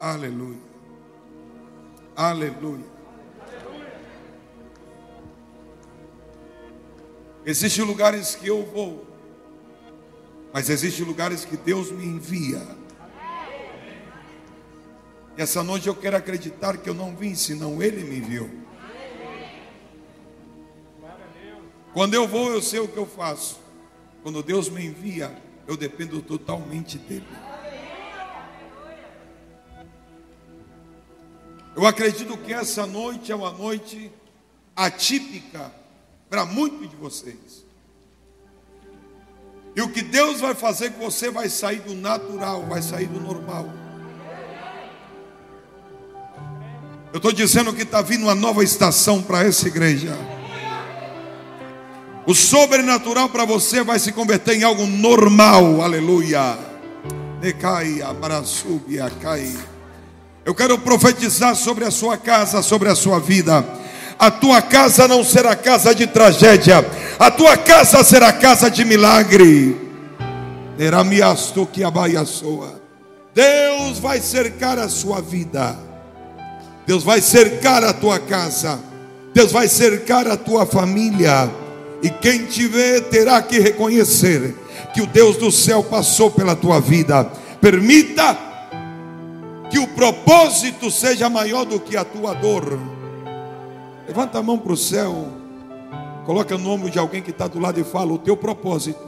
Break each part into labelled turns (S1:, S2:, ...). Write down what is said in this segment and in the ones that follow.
S1: Aleluia. Aleluia. Existem lugares que eu vou, mas existem lugares que Deus me envia. E essa noite eu quero acreditar que eu não vim, senão Ele me enviou. Quando eu vou, eu sei o que eu faço. Quando Deus me envia, eu dependo totalmente dEle. Eu acredito que essa noite é uma noite atípica para muitos de vocês. E o que Deus vai fazer com você vai sair do natural, vai sair do normal. Eu estou dizendo que está vindo uma nova estação para essa igreja. O sobrenatural para você vai se converter em algo normal, aleluia. Decai, abraçubia, cai. Eu quero profetizar sobre a sua casa, sobre a sua vida. A tua casa não será casa de tragédia, a tua casa será casa de milagre. Deus vai cercar a sua vida. Deus vai cercar a tua casa, Deus vai cercar a tua família, e quem te vê terá que reconhecer que o Deus do céu passou pela tua vida. Permita que o propósito seja maior do que a tua dor. Levanta a mão para o céu, coloca o nome de alguém que está do lado e fala: O teu propósito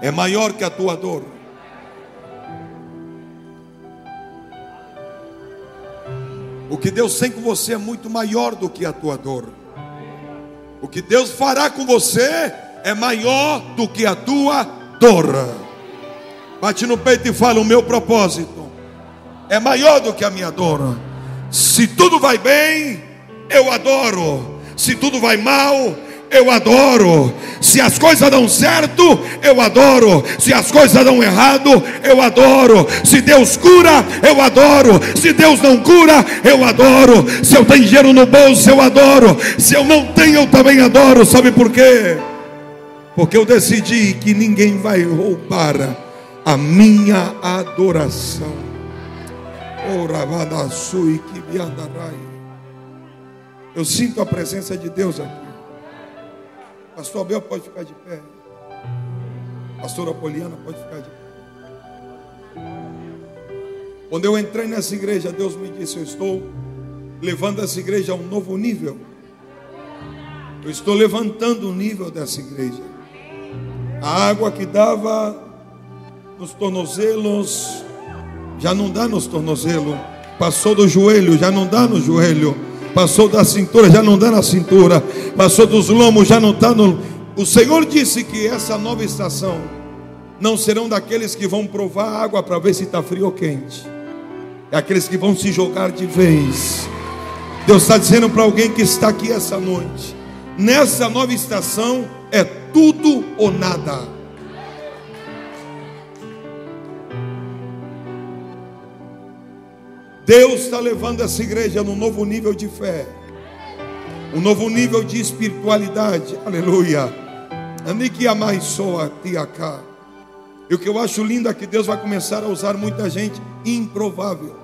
S1: é maior que a tua dor. O que Deus tem com você é muito maior do que a tua dor. O que Deus fará com você é maior do que a tua dor. Bate no peito e fala: O meu propósito é maior do que a minha dor. Se tudo vai bem, eu adoro. Se tudo vai mal, eu adoro. Se as coisas dão certo, eu adoro. Se as coisas dão errado, eu adoro. Se Deus cura, eu adoro. Se Deus não cura, eu adoro. Se eu tenho dinheiro no bolso, eu adoro. Se eu não tenho, eu também adoro. Sabe por quê? Porque eu decidi que ninguém vai roubar a minha adoração. Eu sinto a presença de Deus aqui. Pastor Abel pode ficar de pé. Pastora Poliana pode ficar de pé. Quando eu entrei nessa igreja, Deus me disse: Eu estou levando essa igreja a um novo nível. Eu estou levantando o nível dessa igreja. A água que dava nos tornozelos, já não dá nos tornozelos. Passou do joelho, já não dá no joelho Passou da cintura, já não dá na cintura. Passou dos lomos, já não está no. O Senhor disse que essa nova estação não serão daqueles que vão provar água para ver se está frio ou quente. É aqueles que vão se jogar de vez. Deus está dizendo para alguém que está aqui essa noite. Nessa nova estação é tudo ou nada. Deus está levando essa igreja num novo nível de fé, um novo nível de espiritualidade. Aleluia. E o que eu acho lindo é que Deus vai começar a usar muita gente improvável.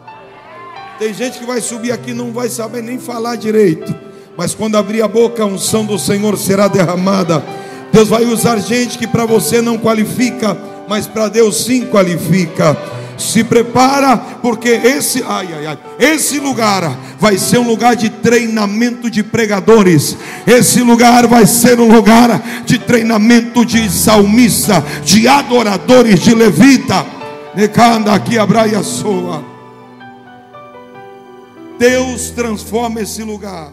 S1: Tem gente que vai subir aqui não vai saber nem falar direito. Mas quando abrir a boca, a unção do Senhor será derramada. Deus vai usar gente que para você não qualifica, mas para Deus sim qualifica se prepara, porque esse, ai, ai, ai, esse lugar vai ser um lugar de treinamento de pregadores. Esse lugar vai ser um lugar de treinamento de salmista, de adoradores, de levita. Necanda aqui abraia soa. Deus transforma esse lugar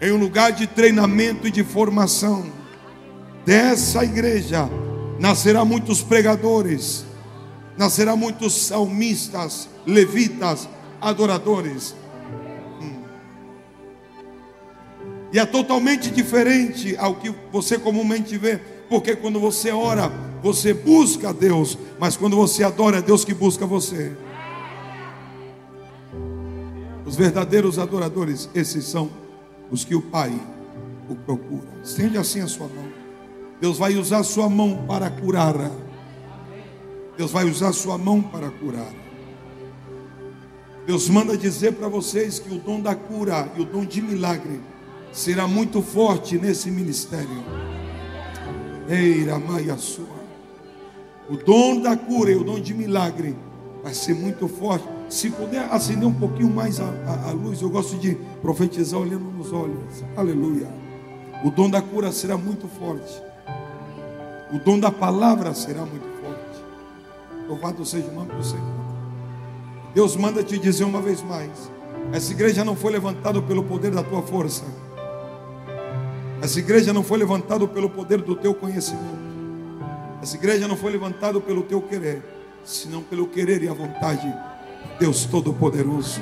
S1: em um lugar de treinamento e de formação. Dessa igreja nascerá muitos pregadores nascerá muitos salmistas, levitas, adoradores. Hum. E é totalmente diferente ao que você comumente vê, porque quando você ora, você busca a Deus, mas quando você adora, é Deus que busca você. Os verdadeiros adoradores, esses são os que o Pai o procura. Estende assim a sua mão. Deus vai usar a sua mão para curar. Deus vai usar sua mão para curar. Deus manda dizer para vocês que o dom da cura e o dom de milagre será muito forte nesse ministério. Eira Maia Sua. O dom da cura e o dom de milagre vai ser muito forte. Se puder acender um pouquinho mais a, a, a luz, eu gosto de profetizar olhando nos olhos. Aleluia. O dom da cura será muito forte. O dom da palavra será muito. Louvado seja o nome do Senhor. Deus manda te dizer uma vez mais: essa igreja não foi levantada pelo poder da tua força. Essa igreja não foi levantada pelo poder do teu conhecimento. Essa igreja não foi levantada pelo teu querer, senão pelo querer e a vontade de Deus Todo-Poderoso.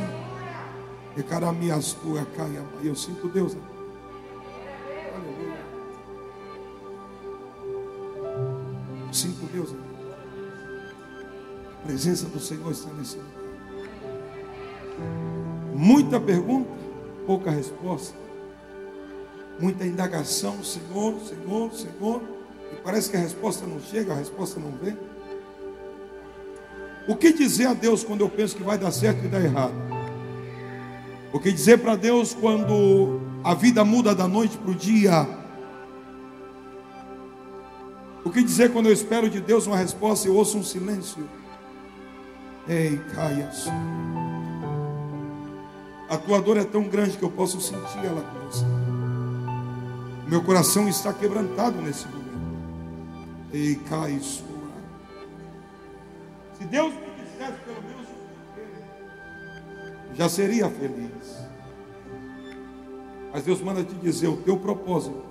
S1: E caramias tua caia, eu sinto Deus. Presença do Senhor está nesse lugar. Muita pergunta, pouca resposta. Muita indagação, Senhor, Senhor, Senhor. E parece que a resposta não chega, a resposta não vem. O que dizer a Deus quando eu penso que vai dar certo e dar errado? O que dizer para Deus quando a vida muda da noite para o dia? O que dizer quando eu espero de Deus uma resposta e ouço um silêncio? Ei, caia. A tua dor é tão grande que eu posso sentir ela com você. Meu coração está quebrantado nesse momento. Ei, cai sua. Se Deus me dissesse pelo menos já seria feliz. Mas Deus manda te dizer: o teu propósito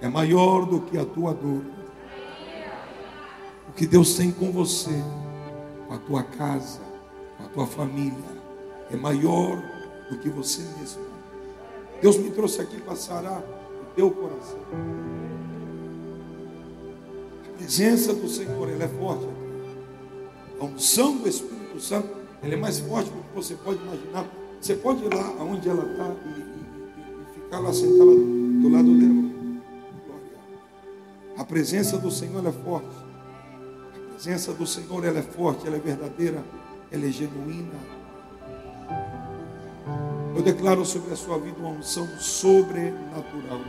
S1: é maior do que a tua dor. O que Deus tem com você, a tua casa, com a tua família, é maior do que você mesmo. Deus me trouxe aqui para sarar o teu coração. A presença do Senhor, ela é forte. A unção do Espírito Santo, ela é mais forte do que você pode imaginar. Você pode ir lá onde ela está e, e, e, ficar lá sentada do lado dela. A presença do Senhor é forte. Presença do Senhor ela é forte, ela é verdadeira, ela é genuína. Eu declaro sobre a sua vida uma unção sobrenatural.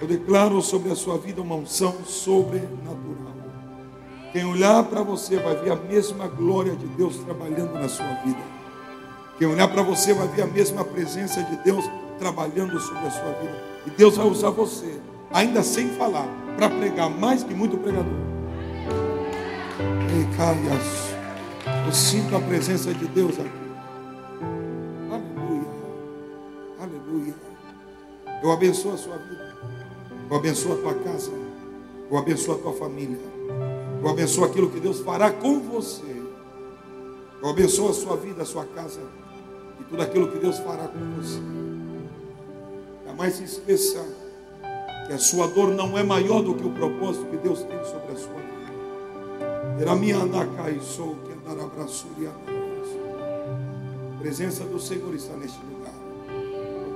S1: Eu declaro sobre a sua vida uma unção sobrenatural. Quem olhar para você vai ver a mesma glória de Deus trabalhando na sua vida. Quem olhar para você vai ver a mesma presença de Deus trabalhando sobre a sua vida. E Deus vai usar você, ainda sem falar, para pregar mais que muito pregador. Caias, eu sinto a presença de Deus aqui. Eu abençoo a sua vida. Eu abençoo a tua casa. Eu abençoo a tua família. Eu abençoo aquilo que Deus fará com você. Eu abençoo a sua vida, a sua casa e tudo aquilo que Deus fará com você. Jamais se esqueça que a sua dor não é maior do que o propósito que Deus tem sobre a sua vida. Que A presença do Senhor está neste lugar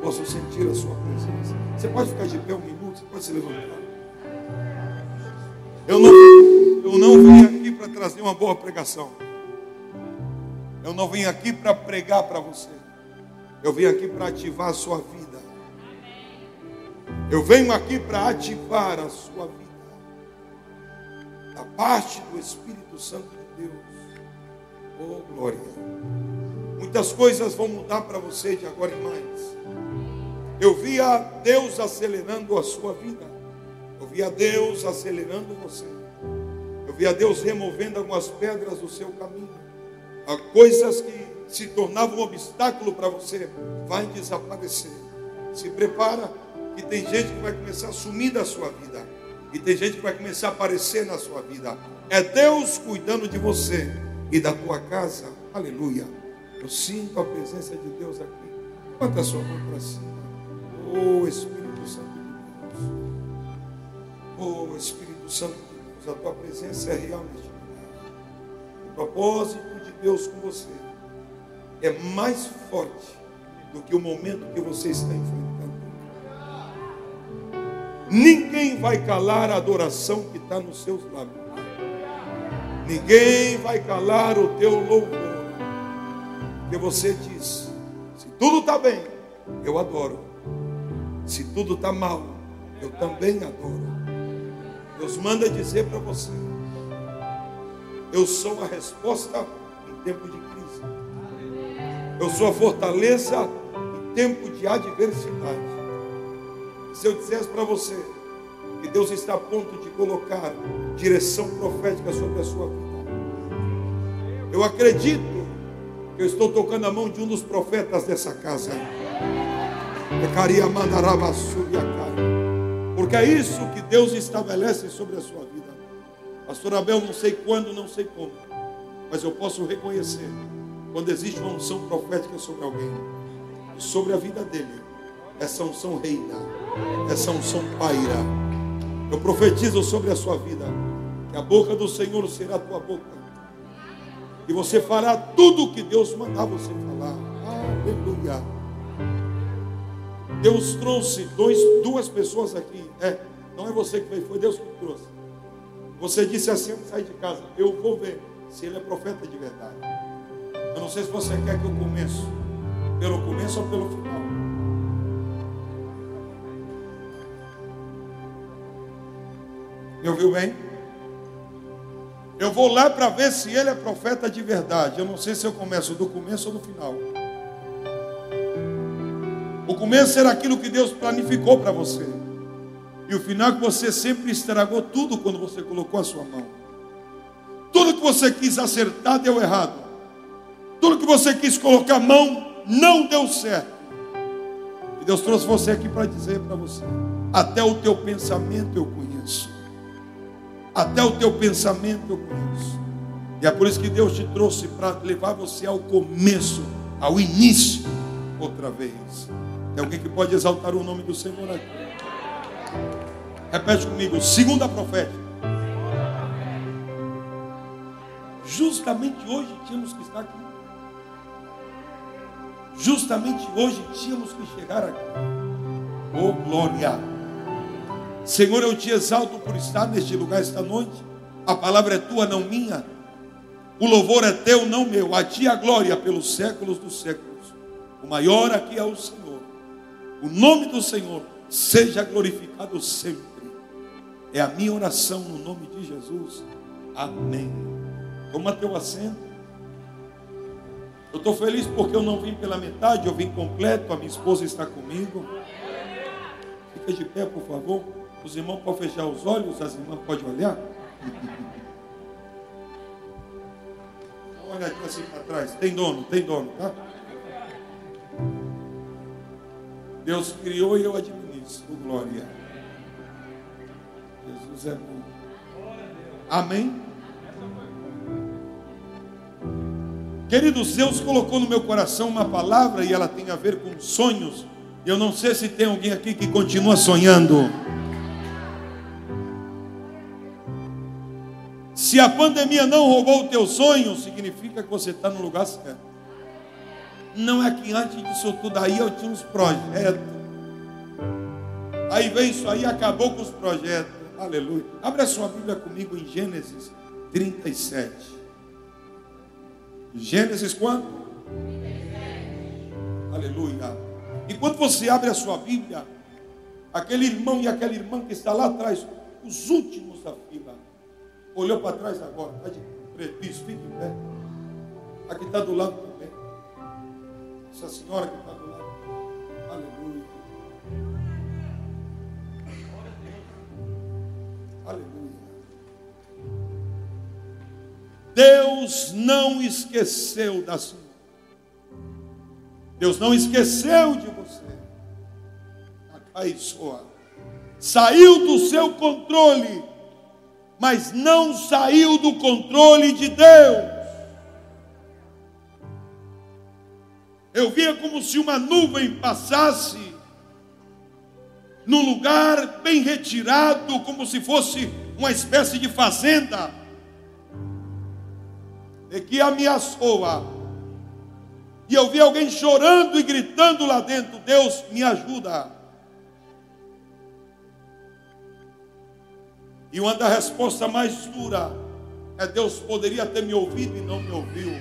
S1: possam sentir a sua presença. Você pode ficar de pé um minuto, você pode se levantar. Eu não, eu não vim aqui para trazer uma boa pregação. Eu não vim aqui para pregar para você. Eu vim aqui para ativar a sua vida. Eu venho aqui para ativar a sua vida. Da parte do Espírito Santo de Deus. Oh, glória. Muitas coisas vão mudar para você de agora em mais. Eu via Deus acelerando a sua vida. Eu via Deus acelerando você. Eu via Deus removendo algumas pedras do seu caminho. Há coisas que se tornavam um obstáculo para você, vai desaparecer. Se prepara que tem gente que vai começar a sumir da sua vida. E tem gente que vai começar a aparecer na sua vida. É Deus cuidando de você e da tua casa. Aleluia. Eu sinto a presença de Deus aqui. Levanta a sua mão para cima. Oh Espírito Santo de Deus. Oh Espírito Santo de Deus, a tua presença é real neste lugar. O propósito de Deus com você é mais forte do que o momento que você está enfrentando. Ninguém vai calar a adoração que está nos seus lábios. Ninguém vai calar o teu louvor. Porque você diz: se tudo está bem, eu adoro. Se tudo está mal, eu também adoro. Deus manda dizer para você: eu sou a resposta em tempo de crise. Eu sou a fortaleza em tempo de adversidade. Se eu dissesse para você que Deus está a ponto de colocar direção profética sobre a sua vida, eu acredito que eu estou tocando a mão de um dos profetas dessa casa. Porque é isso que Deus estabelece sobre a sua vida. Pastor Abel, não sei quando, não sei como, mas eu posso reconhecer quando existe uma unção profética sobre alguém e sobre a vida dele. Essa unção reina, essa unção paira. Eu profetizo sobre a sua vida que a boca do Senhor será a tua boca e você fará tudo o que Deus mandar você falar. Aleluia. Deus trouxe dois, duas pessoas aqui. É, não é você que veio, foi Deus que trouxe. Você disse assim antes de sair de casa: Eu vou ver se ele é profeta de verdade. Eu não sei se você quer que eu comece pelo começo ou pelo final. Me ouviu bem? Eu vou lá para ver se ele é profeta de verdade. Eu não sei se eu começo do começo ou do final. O começo era aquilo que Deus planificou para você. E o final é que você sempre estragou tudo quando você colocou a sua mão. Tudo que você quis acertar deu errado. Tudo que você quis colocar a mão não deu certo. E Deus trouxe você aqui para dizer para você: até o teu pensamento eu conheço. Até o teu pensamento eu conheço. E é por isso que Deus te trouxe para levar você ao começo, ao início, outra vez. Tem alguém que pode exaltar o nome do Senhor aqui? Repete comigo, segunda profética. Justamente hoje tínhamos que estar aqui. Justamente hoje tínhamos que chegar aqui. Oh glória! Senhor, eu te exalto por estar neste lugar esta noite. A palavra é tua, não minha. O louvor é teu, não meu. A ti a glória pelos séculos dos séculos. O maior aqui é o Senhor. O nome do Senhor seja glorificado sempre. É a minha oração no nome de Jesus. Amém. Toma teu assento. Eu estou feliz porque eu não vim pela metade, eu vim completo. A minha esposa está comigo. Fica de pé, por favor. Os irmãos podem fechar os olhos, as irmãs podem olhar. Olha aqui assim para trás. Tem dono, tem dono, tá? Deus criou e eu administro. Glória. Jesus é bom. Amém? Queridos, Deus colocou no meu coração uma palavra e ela tem a ver com sonhos. Eu não sei se tem alguém aqui que continua sonhando. Se a pandemia não roubou o teu sonho, significa que você está no lugar certo. Não é que antes disso tudo aí eu tinha uns projetos. Aí veio isso aí acabou com os projetos. Aleluia. Abre a sua Bíblia comigo em Gênesis 37. Gênesis quanto? 37. Aleluia. E quando você abre a sua Bíblia, aquele irmão e aquela irmã que está lá atrás, os últimos da fila, Olhou para trás agora, está de prejuízo, fique em pé. Aqui está do lado também. Essa senhora que está do lado. Aleluia. Aleluia. Deus não esqueceu da senhora. Deus não esqueceu de você. Saiu do seu controle mas não saiu do controle de Deus. Eu via como se uma nuvem passasse num lugar bem retirado, como se fosse uma espécie de fazenda, e que ameaçou. -a. E eu vi alguém chorando e gritando lá dentro: Deus, me ajuda. E uma das respostas mais duras é Deus poderia ter me ouvido e não me ouviu.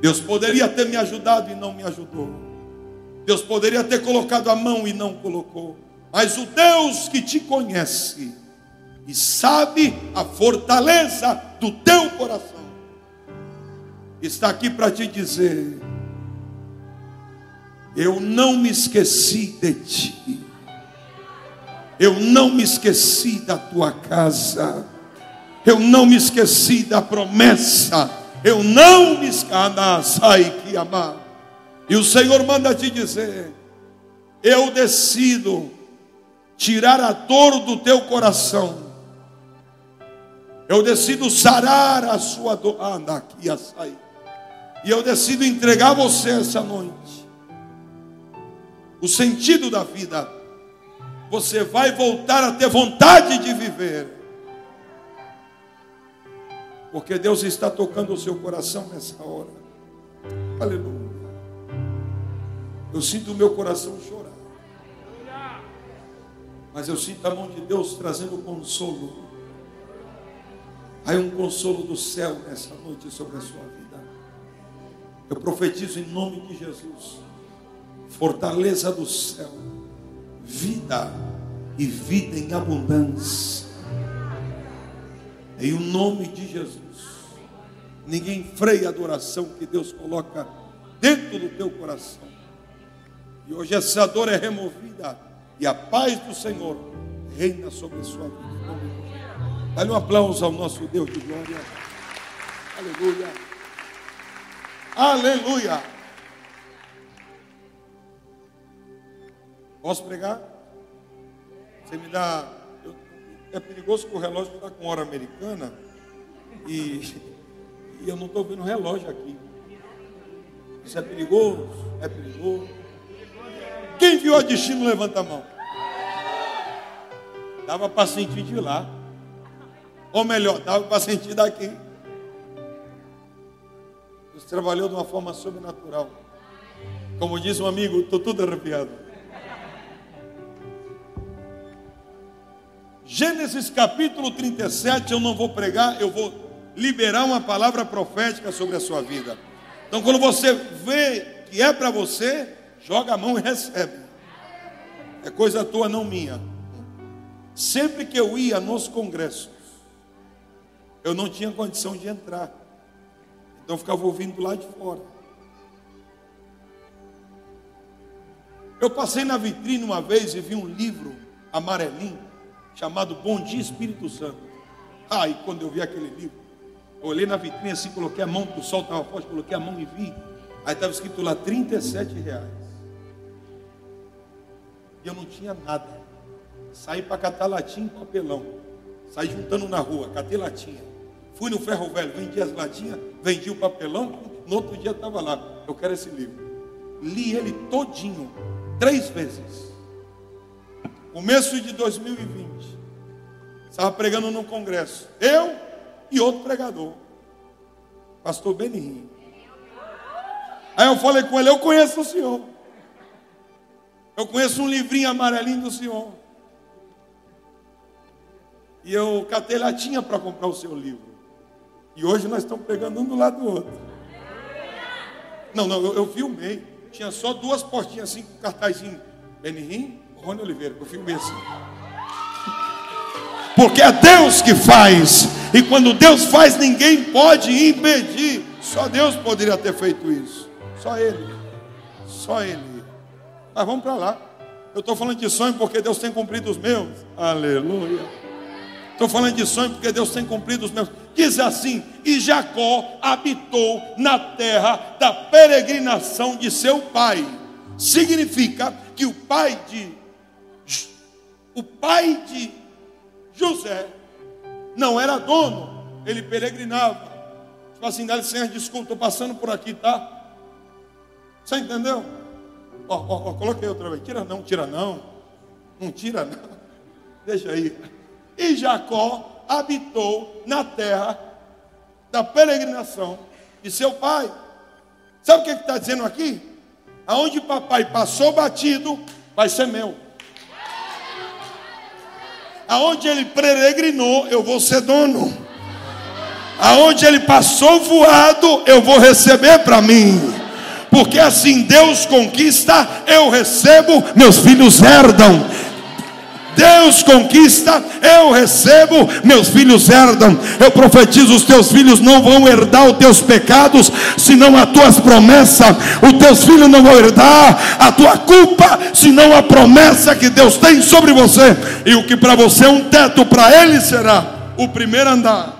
S1: Deus poderia ter me ajudado e não me ajudou. Deus poderia ter colocado a mão e não colocou. Mas o Deus que te conhece e sabe a fortaleza do teu coração está aqui para te dizer: eu não me esqueci de ti. Eu não me esqueci da tua casa. Eu não me esqueci da promessa. Eu não me esqueci que amar. E o Senhor manda te dizer: Eu decido tirar a dor do teu coração. Eu decido sarar a sua dor. Anda aqui, açaí. E eu decido entregar você essa noite. O sentido da vida. Você vai voltar a ter vontade de viver. Porque Deus está tocando o seu coração nessa hora. Aleluia. Eu sinto o meu coração chorar. Mas eu sinto a mão de Deus trazendo consolo. Há um consolo do céu nessa noite sobre a sua vida. Eu profetizo em nome de Jesus. Fortaleza do céu. Vida e vida em abundância. Em o nome de Jesus. Ninguém freia a adoração que Deus coloca dentro do teu coração. E hoje essa dor é removida e a paz do Senhor reina sobre a sua vida. Dá-lhe um aplauso ao nosso Deus de glória. Aleluia. Aleluia. Posso pregar? Você me dá. é perigoso que o relógio está com hora americana e, e eu não estou vendo relógio aqui. Isso é perigoso? É perigoso. Quem viu a destino, levanta a mão. Dava para sentir de lá. Ou melhor, dava para sentir daqui. Deus trabalhou de uma forma sobrenatural. Como diz um amigo, estou tudo arrepiado. Gênesis capítulo 37, eu não vou pregar, eu vou liberar uma palavra profética sobre a sua vida. Então, quando você vê que é para você, joga a mão e recebe. É coisa tua, não minha. Sempre que eu ia nos congressos, eu não tinha condição de entrar. Então eu ficava ouvindo lá de fora. Eu passei na vitrine uma vez e vi um livro amarelinho chamado Bom Dia Espírito Santo. Aí ah, quando eu vi aquele livro, olhei na vitrine assim, coloquei a mão, o sol estava forte, coloquei a mão e vi. Aí estava escrito lá 37 reais. E eu não tinha nada. Saí para catar latinha e papelão. Saí juntando na rua, catei latinha. Fui no ferro velho, vendi as latinhas, vendi o papelão. No outro dia estava lá. Eu quero esse livro. Li ele todinho, três vezes. Começo de 2020. Estava pregando num congresso. Eu e outro pregador. Pastor Benihim. Aí eu falei com ele, eu conheço o senhor. Eu conheço um livrinho amarelinho do senhor. E eu catei latinha para comprar o seu livro. E hoje nós estamos pegando um do lado do outro. Não, não, eu, eu filmei. Tinha só duas portinhas assim com cartazinho. Benihim, Rony Oliveira. Eu filmei assim. Porque é Deus que faz. E quando Deus faz, ninguém pode impedir. Só Deus poderia ter feito isso. Só Ele. Só Ele. Mas vamos para lá. Eu estou falando de sonho porque Deus tem cumprido os meus. Aleluia. Estou falando de sonho porque Deus tem cumprido os meus. Diz assim: E Jacó habitou na terra da peregrinação de seu pai. Significa que o pai de o pai de José não era dono, ele peregrinava. Tipo assim, dá licença, desculpa, estou passando por aqui, tá? Você entendeu? Ó, ó, ó, coloquei outra vez. Tira não, tira não. Não tira não. Deixa aí. E Jacó habitou na terra da peregrinação de seu pai. Sabe o que está dizendo aqui? Aonde papai passou batido, vai ser meu. Aonde ele peregrinou, eu vou ser dono. Aonde ele passou voado, eu vou receber para mim. Porque assim Deus conquista, eu recebo, meus filhos herdam. Deus conquista, eu recebo, meus filhos herdam. Eu profetizo: os teus filhos não vão herdar os teus pecados, senão as tuas promessas. Os teus filhos não vão herdar a tua culpa, senão a promessa que Deus tem sobre você. E o que para você é um teto, para ele será o primeiro andar.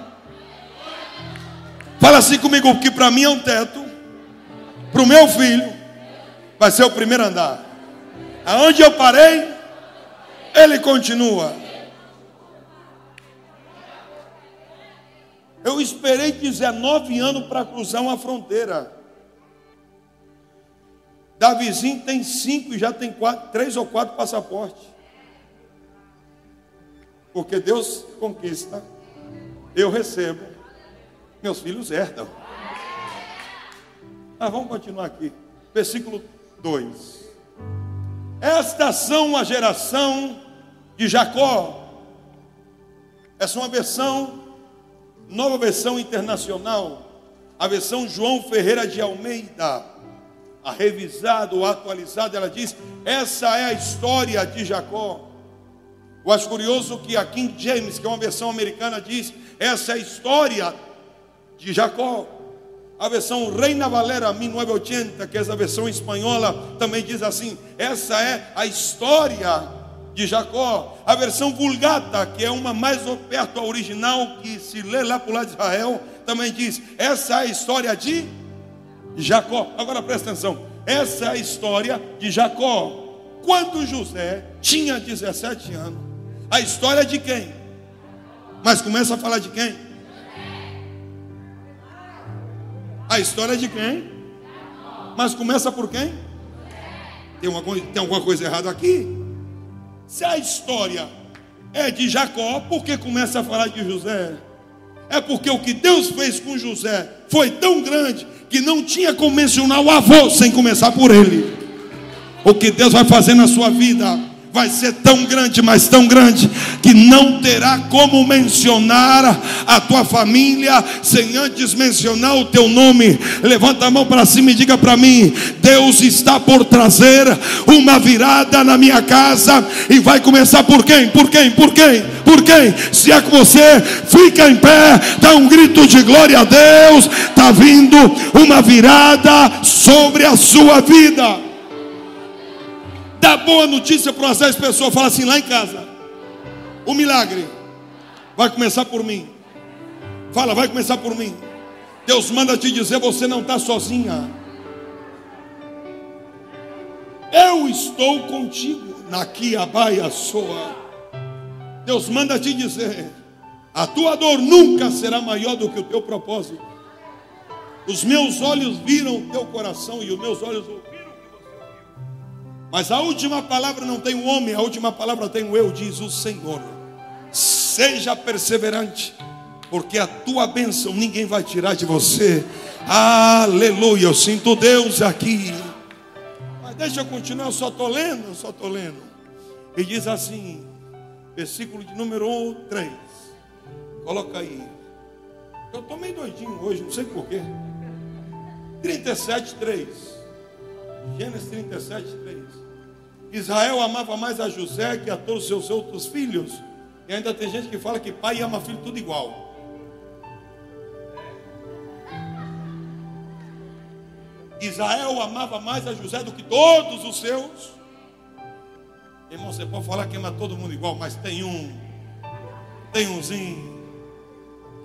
S1: Fala assim comigo: o que para mim é um teto, para o meu filho, vai ser o primeiro andar. Aonde eu parei, ele continua. Eu esperei 19 anos para cruzar uma fronteira. Davizinho tem cinco e já tem quatro, três ou quatro passaportes. Porque Deus conquista, eu recebo, meus filhos herdam. Mas vamos continuar aqui. Versículo 2. Estas são a geração de Jacó. Essa é uma versão, nova versão internacional. A versão João Ferreira de Almeida. A revisada ou atualizada, ela diz: essa é a história de Jacó. Eu acho curioso que a King James, que é uma versão americana, diz: essa é a história de Jacó. A versão Reina Valera 1980, que é a versão espanhola, também diz assim: essa é a história de Jacó. A versão Vulgata, que é uma mais perto ao original, que se lê lá para o lado de Israel, também diz: essa é a história de Jacó. Agora presta atenção: essa é a história de Jacó. Quando José tinha 17 anos, a história de quem? Mas começa a falar de quem? A história de quem? Mas começa por quem? Tem, uma, tem alguma coisa errada aqui? Se a história é de Jacó, por que começa a falar de José? É porque o que Deus fez com José foi tão grande que não tinha como mencionar o avô sem começar por ele. O que Deus vai fazer na sua vida vai ser tão grande, mas tão grande, que não terá como mencionar a tua família sem antes mencionar o teu nome. Levanta a mão para cima e diga para mim: Deus está por trazer uma virada na minha casa e vai começar por quem? Por quem? Por quem? Por quem? Se é que você fica em pé, dá um grito de glória a Deus, está vindo uma virada sobre a sua vida dá boa notícia para umas 10 pessoas, fala assim lá em casa. O milagre vai começar por mim. Fala, vai começar por mim. Deus manda te dizer, você não está sozinha. Eu estou contigo. Naqui a baia soa. Deus manda te dizer, a tua dor nunca será maior do que o teu propósito. Os meus olhos viram o teu coração e os meus olhos ouviram. Mas a última palavra não tem o homem, a última palavra tem o eu, diz o Senhor. Seja perseverante, porque a tua bênção ninguém vai tirar de você. Aleluia, eu sinto Deus aqui. Mas deixa eu continuar, eu só estou lendo, eu só estou lendo. E diz assim, versículo de número 3. Coloca aí. Eu estou meio doidinho hoje, não sei porquê. 37, 3. Gênesis 37, 3. Israel amava mais a José que a todos os seus outros filhos. E ainda tem gente que fala que pai ama filho tudo igual. Israel amava mais a José do que todos os seus. Irmão, você pode falar que ama todo mundo igual, mas tem um, tem umzinho,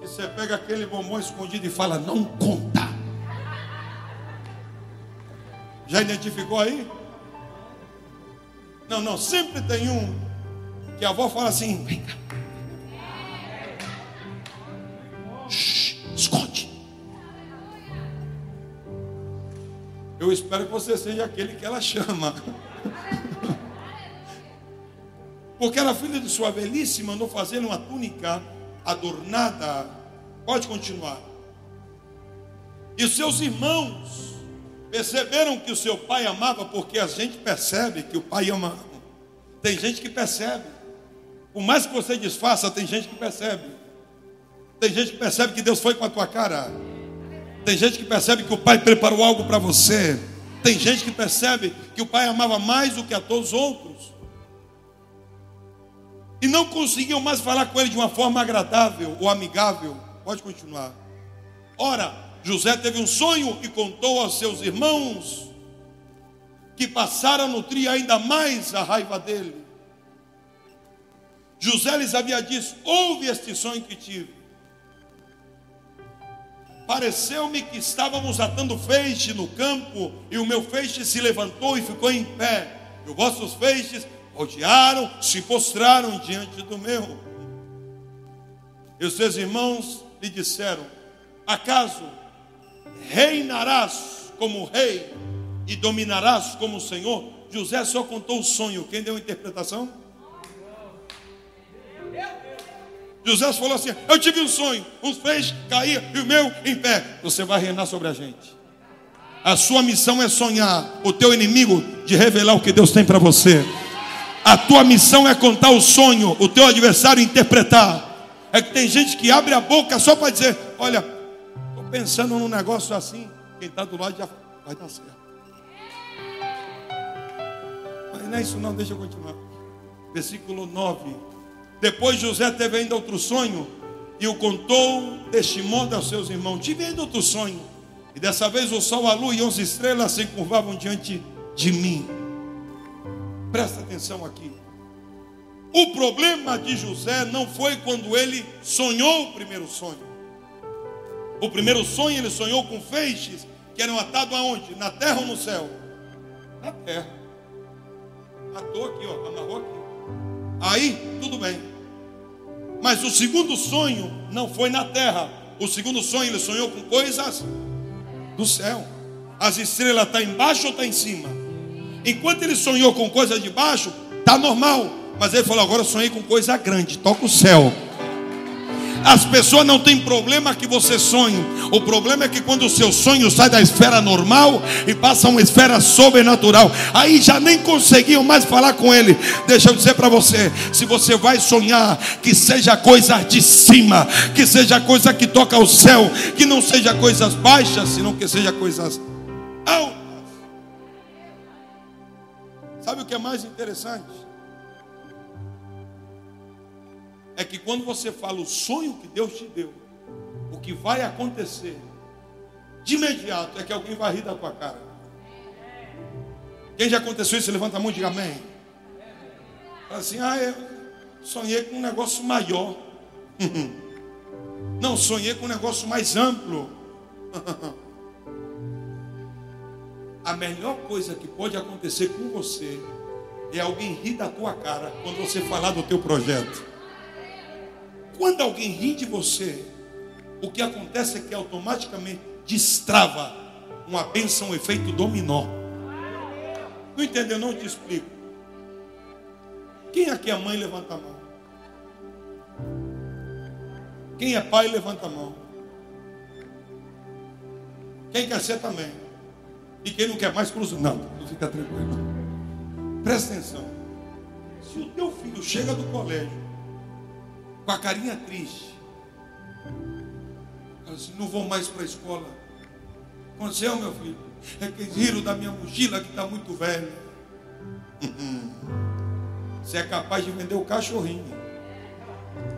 S1: que você pega aquele bombom escondido e fala, não conta. Já identificou aí? Não, não, sempre tem um que a avó fala assim: vem cá. Esconde. Eu espero que você seja aquele que ela chama. Porque era filha de sua velhice, mandou fazer uma túnica adornada. Pode continuar. E seus irmãos Perceberam que o seu pai amava porque a gente percebe que o pai ama. Tem gente que percebe. Por mais que você disfarça, tem gente que percebe. Tem gente que percebe que Deus foi com a tua cara. Tem gente que percebe que o Pai preparou algo para você. Tem gente que percebe que o Pai amava mais do que a todos os outros. E não conseguiam mais falar com ele de uma forma agradável ou amigável. Pode continuar. Ora, José teve um sonho e contou aos seus irmãos que passaram a nutrir ainda mais a raiva dele. José lhes havia dito: Ouve este sonho que tive. Pareceu-me que estávamos atando feixe no campo, e o meu feixe se levantou e ficou em pé. E os vossos feixes rodearam, se postraram diante do meu. E os seus irmãos lhe disseram: Acaso reinarás como rei e dominarás como Senhor? José só contou o sonho. Quem deu a interpretação? José falou assim: Eu tive um sonho, uns feixes caíam e o meu em pé. Você vai reinar sobre a gente. A sua missão é sonhar o teu inimigo de revelar o que Deus tem para você. A tua missão é contar o sonho, o teu adversário interpretar. É que tem gente que abre a boca só para dizer: Olha, pensando num negócio assim. Quem está do lado já vai dar certo. Mas não é isso, não, deixa eu continuar. Versículo 9. Depois José teve ainda outro sonho e o contou deste modo aos seus irmãos. Tive ainda outro sonho. E dessa vez o sol, a lua e onze estrelas se curvavam diante de mim. Presta atenção aqui. O problema de José não foi quando ele sonhou o primeiro sonho. O primeiro sonho ele sonhou com feixes que eram atados aonde? Na terra ou no céu? Na terra. Atou aqui, ó, amarrou aqui. Aí, tudo bem. Mas o segundo sonho não foi na terra. O segundo sonho ele sonhou com coisas do céu. As estrelas estão tá embaixo ou estão tá em cima? Enquanto ele sonhou com coisas de baixo, está normal. Mas ele falou: agora eu sonhei com coisa grande, toca o céu. As pessoas não têm problema que você sonhe. O problema é que quando o seu sonho sai da esfera normal e passa a uma esfera sobrenatural, aí já nem conseguiam mais falar com ele. Deixa eu dizer para você: se você vai sonhar, que seja coisa de cima, que seja coisa que toca o céu, que não seja coisas baixas, senão que seja coisas altas. Sabe o que é mais interessante? É que quando você fala o sonho que Deus te deu, o que vai acontecer de imediato é que alguém vai rir da tua cara. Quem já aconteceu isso, levanta a mão e diga amém. Fala assim, ah, eu sonhei com um negócio maior. Não, sonhei com um negócio mais amplo. A melhor coisa que pode acontecer com você é alguém rir da tua cara quando você falar do teu projeto. Quando alguém ri de você, o que acontece é que automaticamente destrava uma bênção, um efeito dominó. Não entendeu? Não te explico. Quem aqui é mãe, levanta a mão. Quem é pai, levanta a mão. Quem quer ser também. E quem não quer mais, cruza. Não, tu fica tranquilo. Presta atenção. Se o teu filho chega do colégio com a carinha triste. Assim, não vou mais para a escola. Aconteceu, meu filho? É que riram da minha mochila que está muito velha. Você é capaz de vender o cachorrinho.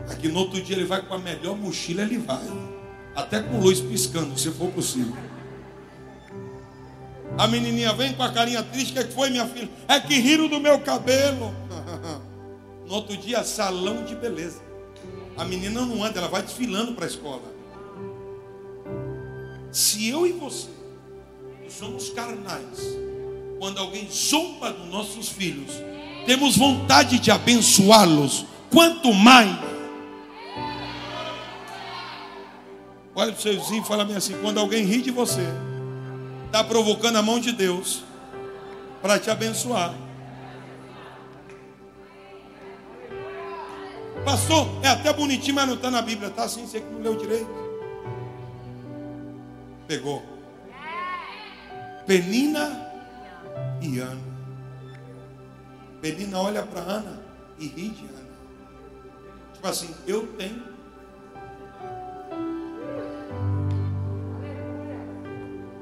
S1: Aqui no outro dia ele vai com a melhor mochila, ele vai. Até com luz piscando, se for possível. A menininha vem com a carinha triste, o que foi, minha filha? É que riram do meu cabelo. No outro dia, salão de beleza. A menina não anda, ela vai desfilando para a escola. Se eu e você somos carnais, quando alguém zomba dos nossos filhos, temos vontade de abençoá-los, quanto mais. Olha para o seu vizinho e fala bem assim: quando alguém ri de você, está provocando a mão de Deus para te abençoar. Pastor, é até bonitinho, mas não está na Bíblia. Está assim, você que não leu direito. Pegou. Penina e Ana. Penina olha para Ana e ri de Ana. Tipo assim, eu tenho.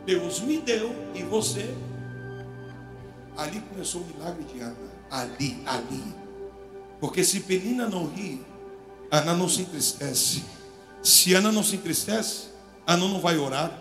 S1: Deus me deu e você. Ali começou o milagre de Ana. Ali, ali. Porque se Penina não ri, Ana não se entristece. Se Ana não se entristece, Ana não vai orar.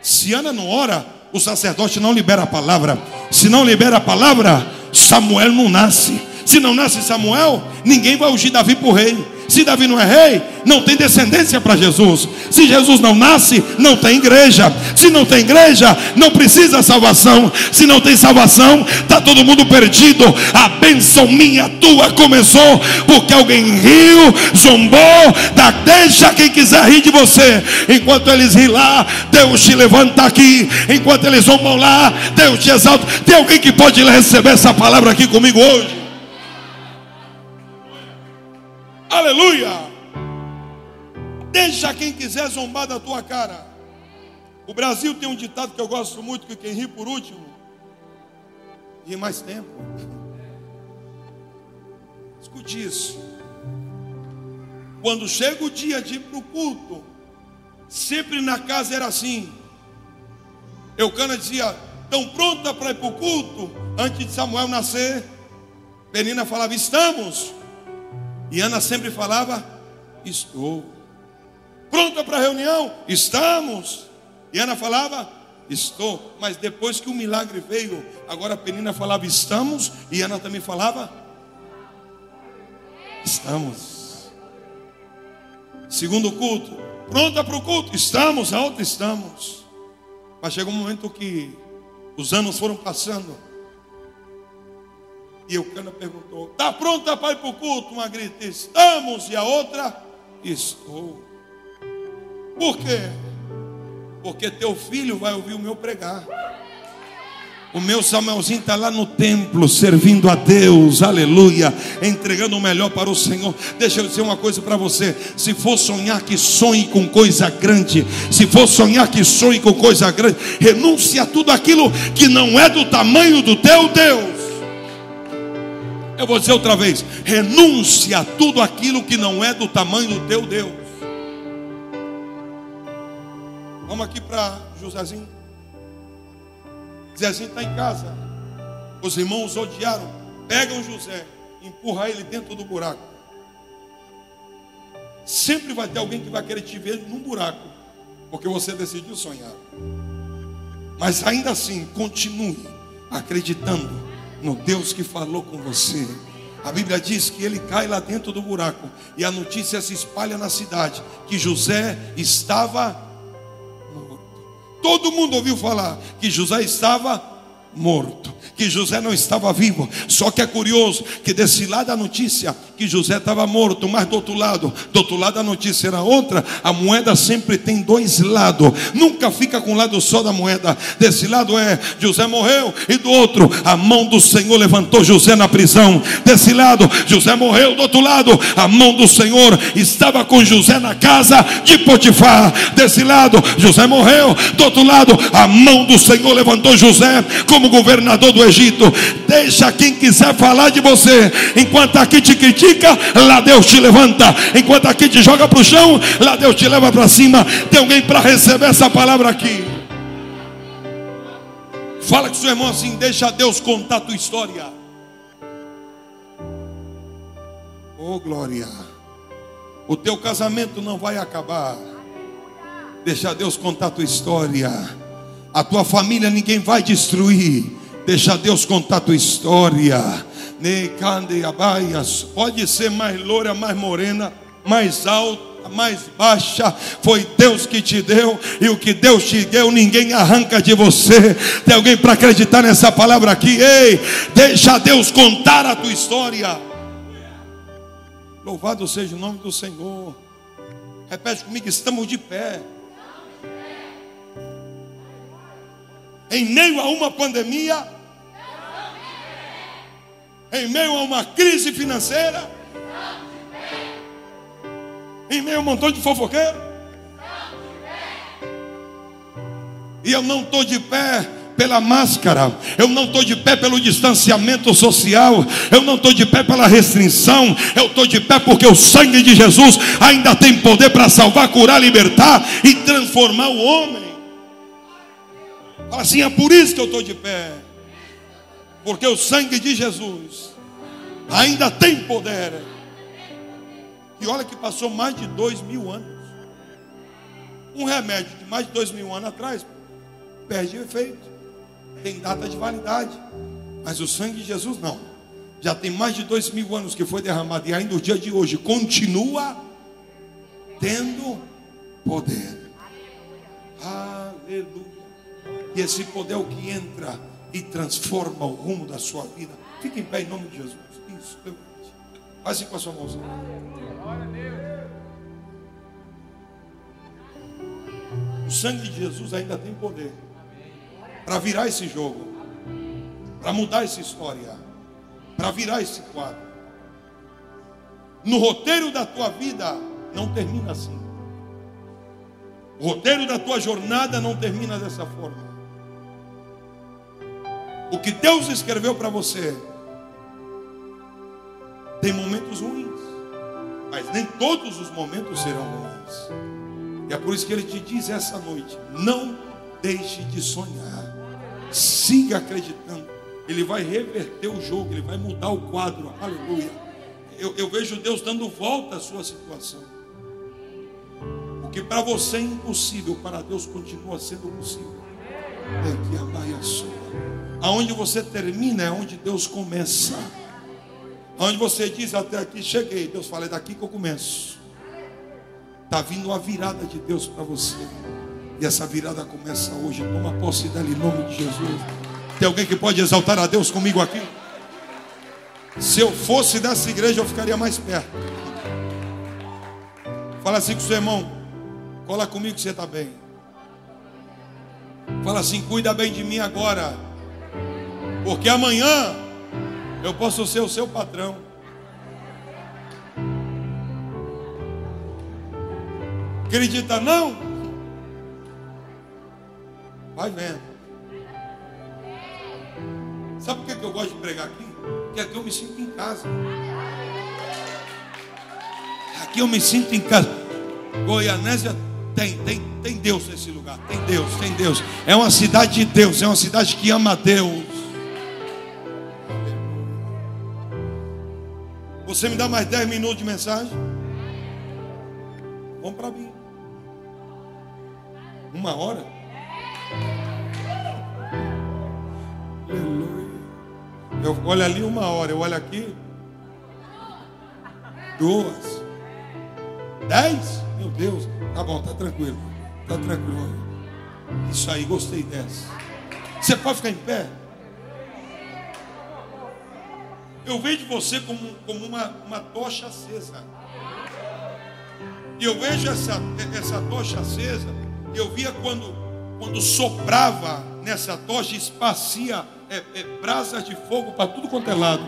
S1: Se Ana não ora, o sacerdote não libera a palavra. Se não libera a palavra, Samuel não nasce. Se não nasce Samuel, ninguém vai ungir Davi por rei. Se Davi não é rei, não tem descendência para Jesus. Se Jesus não nasce, não tem igreja. Se não tem igreja, não precisa salvação. Se não tem salvação, está todo mundo perdido. A bênção minha, tua começou porque alguém riu, zombou. Da, deixa quem quiser rir de você. Enquanto eles riem lá, Deus te levanta aqui. Enquanto eles zombam lá, Deus te exalta. Tem alguém que pode receber essa palavra aqui comigo hoje? Aleluia! Deixa quem quiser zombar da tua cara. O Brasil tem um ditado que eu gosto muito: que quem ri por último, ri mais tempo. Escute isso. Quando chega o dia de ir para o culto, sempre na casa era assim. Eucana dizia: estão pronta para ir para o culto? Antes de Samuel nascer, Penina falava: estamos. E Ana sempre falava: Estou. Pronta para a reunião? Estamos. E Ana falava: Estou. Mas depois que o milagre veio, agora a Penina falava: Estamos. E Ana também falava: Estamos. Segundo culto, pronta para o culto? Estamos. A outra estamos. Mas chegou um momento que os anos foram passando. E Eucana perguntou: Está pronta para ir para o culto? Uma grita: Estamos. E a outra: Estou. Por quê? Porque teu filho vai ouvir o meu pregar. O meu Samuelzinho está lá no templo, servindo a Deus, aleluia, entregando o melhor para o Senhor. Deixa eu dizer uma coisa para você: se for sonhar que sonhe com coisa grande, se for sonhar que sonhe com coisa grande, renuncie a tudo aquilo que não é do tamanho do teu Deus. Eu vou dizer outra vez: renuncia a tudo aquilo que não é do tamanho do teu Deus. Vamos aqui para Josézinho. Zezinho está em casa. Os irmãos odiaram. Pegam José, empurra ele dentro do buraco. Sempre vai ter alguém que vai querer te ver num buraco, porque você decidiu sonhar. Mas ainda assim, continue acreditando no Deus que falou com você. A Bíblia diz que ele cai lá dentro do buraco e a notícia se espalha na cidade que José estava morto. Todo mundo ouviu falar que José estava morto que José não estava vivo. Só que é curioso que desse lado a notícia que José estava morto, mas do outro lado, do outro lado a notícia era outra. A moeda sempre tem dois lados, nunca fica com um lado só da moeda. Desse lado é José morreu e do outro a mão do Senhor levantou José na prisão. Desse lado José morreu, do outro lado a mão do Senhor estava com José na casa de Potifar. Desse lado José morreu, do outro lado a mão do Senhor levantou José como governador do Egito. Deixa quem quiser falar de você. Enquanto aqui te critica, lá Deus te levanta. Enquanto aqui te joga para o chão, lá Deus te leva para cima. Tem alguém para receber essa palavra aqui. Fala com seu irmão assim: deixa Deus contar a tua história. Oh glória. O teu casamento não vai acabar. Deixa Deus contar a tua história. A tua família ninguém vai destruir. Deixa Deus contar a tua história. Pode ser mais loura, mais morena, mais alta, mais baixa. Foi Deus que te deu. E o que Deus te deu, ninguém arranca de você. Tem alguém para acreditar nessa palavra aqui? Ei, deixa Deus contar a tua história. Louvado seja o nome do Senhor. Repete comigo: estamos de pé. Em meio a uma pandemia, em meio a uma crise financeira, em meio a um montão de fofoqueiro. E eu não estou de pé pela máscara, eu não estou de pé pelo distanciamento social, eu não estou de pé pela restrição, eu estou de pé porque o sangue de Jesus ainda tem poder para salvar, curar, libertar e transformar o homem. Fala assim: é por isso que eu estou de pé. Porque o sangue de Jesus ainda tem poder. E olha que passou mais de dois mil anos. Um remédio de mais de dois mil anos atrás perde efeito. Tem data de validade. Mas o sangue de Jesus não. Já tem mais de dois mil anos que foi derramado. E ainda o dia de hoje continua tendo poder. Aleluia. E esse poder é o que entra e transforma o rumo da sua vida. Fique em pé em nome de Jesus. Isso, levante. Faz assim com a sua mãozinha. O sangue de Jesus ainda tem poder para virar esse jogo, para mudar essa história, para virar esse quadro. No roteiro da tua vida não termina assim. O roteiro da tua jornada não termina dessa forma. O que Deus escreveu para você tem momentos ruins, mas nem todos os momentos serão ruins. E é por isso que ele te diz essa noite: não deixe de sonhar, siga acreditando. Ele vai reverter o jogo, ele vai mudar o quadro. Aleluia. Eu, eu vejo Deus dando volta à sua situação. O que para você é impossível, para Deus continua sendo possível. É que a baia sua. Aonde você termina é onde Deus começa. Onde você diz até aqui cheguei, Deus fala é daqui que eu começo. Está vindo uma virada de Deus para você. E essa virada começa hoje. Toma posse dela em nome de Jesus. Tem alguém que pode exaltar a Deus comigo aqui? Se eu fosse dessa igreja, eu ficaria mais perto. Fala assim com o seu irmão. Cola comigo que você está bem. Fala assim, cuida bem de mim agora. Porque amanhã eu posso ser o seu patrão. Acredita não? Vai vendo. Sabe por que eu gosto de pregar aqui? Porque aqui eu me sinto em casa. Aqui eu me sinto em casa. Goianésia tem, tem, tem Deus nesse lugar. Tem Deus, tem Deus. É uma cidade de Deus, é uma cidade que ama Deus. Você me dá mais 10 minutos de mensagem? Vamos para mim. Uma hora? Eu olho ali uma hora, eu olho aqui. Duas. Dez? Meu Deus. Tá bom, tá tranquilo. Tá tranquilo. Isso aí, gostei dessa. Você pode ficar em pé? Eu vejo você como, como uma, uma tocha acesa. E eu vejo essa, essa tocha acesa. Eu via quando, quando soprava nessa tocha, espacia é, é, brasas de fogo para tudo quanto é lado.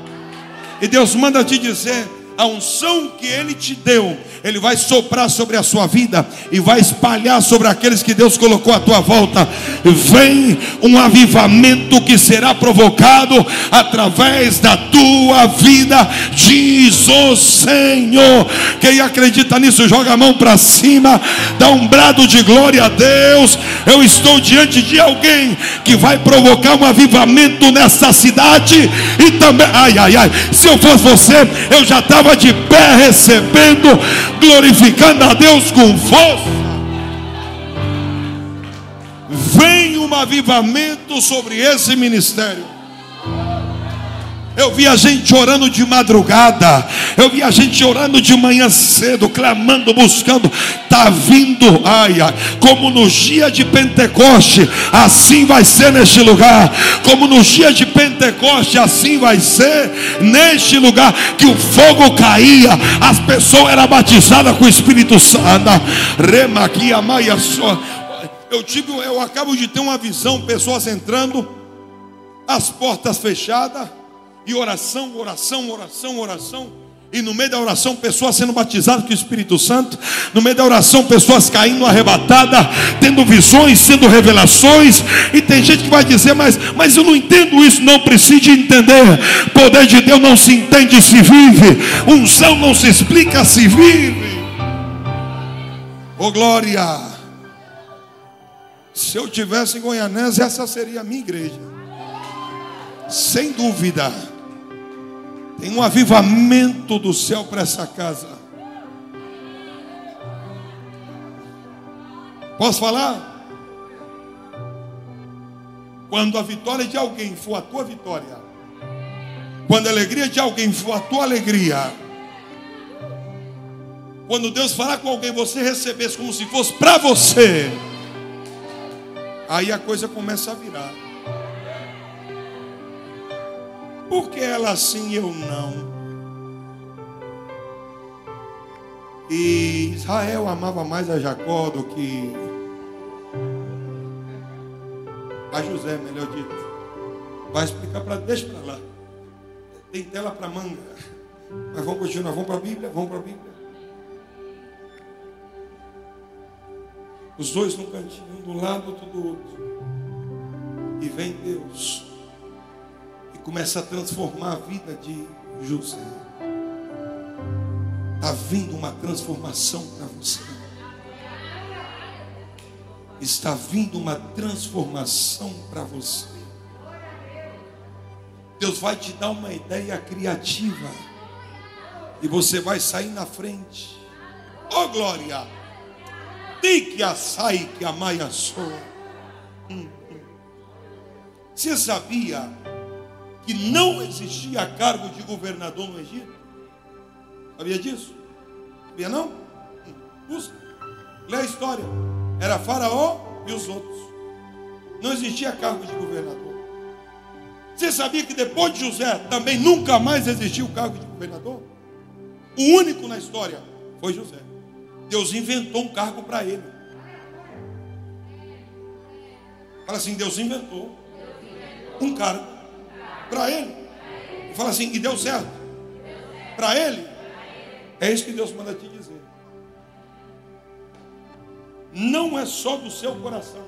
S1: E Deus manda te dizer a unção que Ele te deu, Ele vai soprar sobre a sua vida e vai espalhar sobre aqueles que Deus colocou à tua volta. Vem um avivamento que será provocado através da tua vida, diz o Senhor. Quem acredita nisso, joga a mão para cima, dá um brado de glória a Deus. Eu estou diante de alguém que vai provocar um avivamento nessa cidade e também, ai, ai, ai, se eu fosse você, eu já estava estava de pé recebendo, glorificando a Deus com força. Vem um avivamento sobre esse ministério. Eu vi a gente orando de madrugada. Eu vi a gente orando de manhã cedo, clamando, buscando. Está vindo, ai, ai, como no dia de Pentecoste, assim vai ser neste lugar. Como no dia de Pentecoste, assim vai ser neste lugar. Que o fogo caía, as pessoas eram batizadas com o Espírito Santo. Rema aqui, maia só. Eu tive, eu acabo de ter uma visão, pessoas entrando, as portas fechadas e oração, oração, oração, oração. E no meio da oração, pessoas sendo batizadas com o Espírito Santo. No meio da oração, pessoas caindo arrebatadas, tendo visões, sendo revelações. E tem gente que vai dizer, mas, mas eu não entendo isso. Não precisa entender. Poder de Deus não se entende, se vive. Unção não se explica, se vive. Oh glória. Se eu tivesse em Goianésia, essa seria a minha igreja. Sem dúvida. Tem um avivamento do céu para essa casa. Posso falar? Quando a vitória de alguém for a tua vitória, quando a alegria de alguém for a tua alegria, quando Deus falar com alguém, você recebesse como se fosse para você, aí a coisa começa a virar. Por que ela sim eu não? E Israel amava mais a Jacó do que a José, melhor dito. Vai explicar para deixa para lá. Tem tela para manga. Mas vamos continuar, vamos para a Bíblia, vamos para a Bíblia. Os dois no cantinho, um do lado, outro do outro. E vem Deus começa a transformar a vida de José. Está vindo uma transformação para você. Está vindo uma transformação para você. Deus vai te dar uma ideia criativa. E você vai sair na frente. Oh glória! Tique a sai que a maia soa. Hum, hum. Você sabia que não existia cargo de governador no Egito. Sabia disso? Sabia não? Busca. Lê a história. Era Faraó e os outros. Não existia cargo de governador. Você sabia que depois de José também nunca mais existiu cargo de governador? O único na história foi José. Deus inventou um cargo para ele. Fala assim: Deus inventou um cargo para ele. E fala assim, e deu certo. Para ele. É isso que Deus manda te dizer. Não é só do seu coração.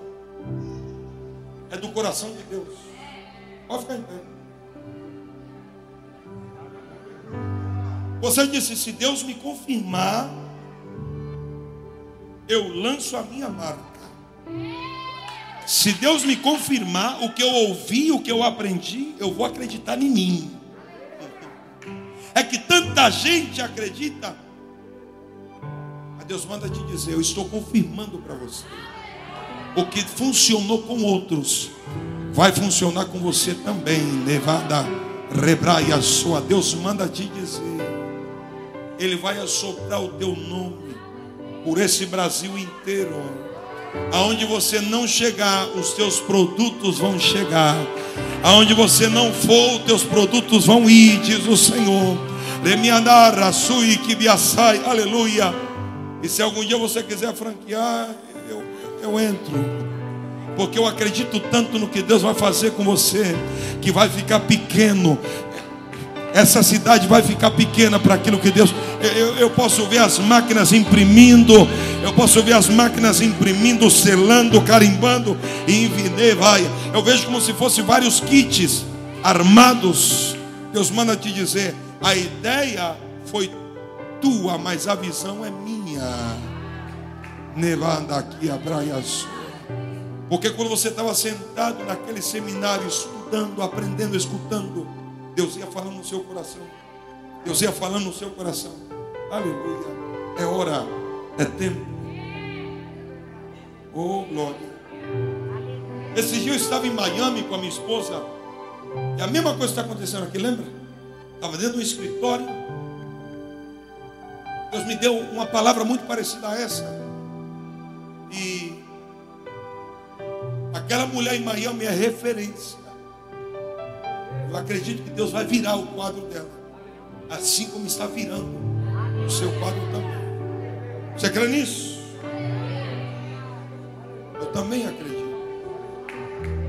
S1: É do coração de Deus. Pode ficar em pé. Você disse: se Deus me confirmar, eu lanço a minha marca. Se Deus me confirmar o que eu ouvi, o que eu aprendi, eu vou acreditar em mim. É que tanta gente acredita. Mas Deus manda te dizer: Eu estou confirmando para você. O que funcionou com outros, vai funcionar com você também. Levada, rebraia sua. Deus manda te dizer: Ele vai assoprar o teu nome por esse Brasil inteiro Aonde você não chegar, os teus produtos vão chegar. Aonde você não for, os teus produtos vão ir, diz o Senhor. Aleluia. E se algum dia você quiser franquear, eu, eu entro. Porque eu acredito tanto no que Deus vai fazer com você, que vai ficar pequeno essa cidade vai ficar pequena para aquilo que Deus. Eu, eu, posso ver as máquinas imprimindo, eu posso ver as máquinas imprimindo, selando, carimbando e enviar, vai. Eu vejo como se fosse vários kits armados. Deus manda te dizer: a ideia foi tua, mas a visão é minha. Nevada aqui a praia Porque quando você estava sentado naquele seminário, estudando, aprendendo, escutando, Deus ia falando no seu coração. Deus ia falando no seu coração. Aleluia. É hora, é tempo. Oh, glória. Esse dia eu estava em Miami com a minha esposa. E a mesma coisa está acontecendo aqui, lembra? Estava dentro do escritório. Deus me deu uma palavra muito parecida a essa. E aquela mulher em Miami é referência. Eu acredito que Deus vai virar o quadro dela. Assim como está virando o seu quadro também. Você crê nisso? Eu também acredito.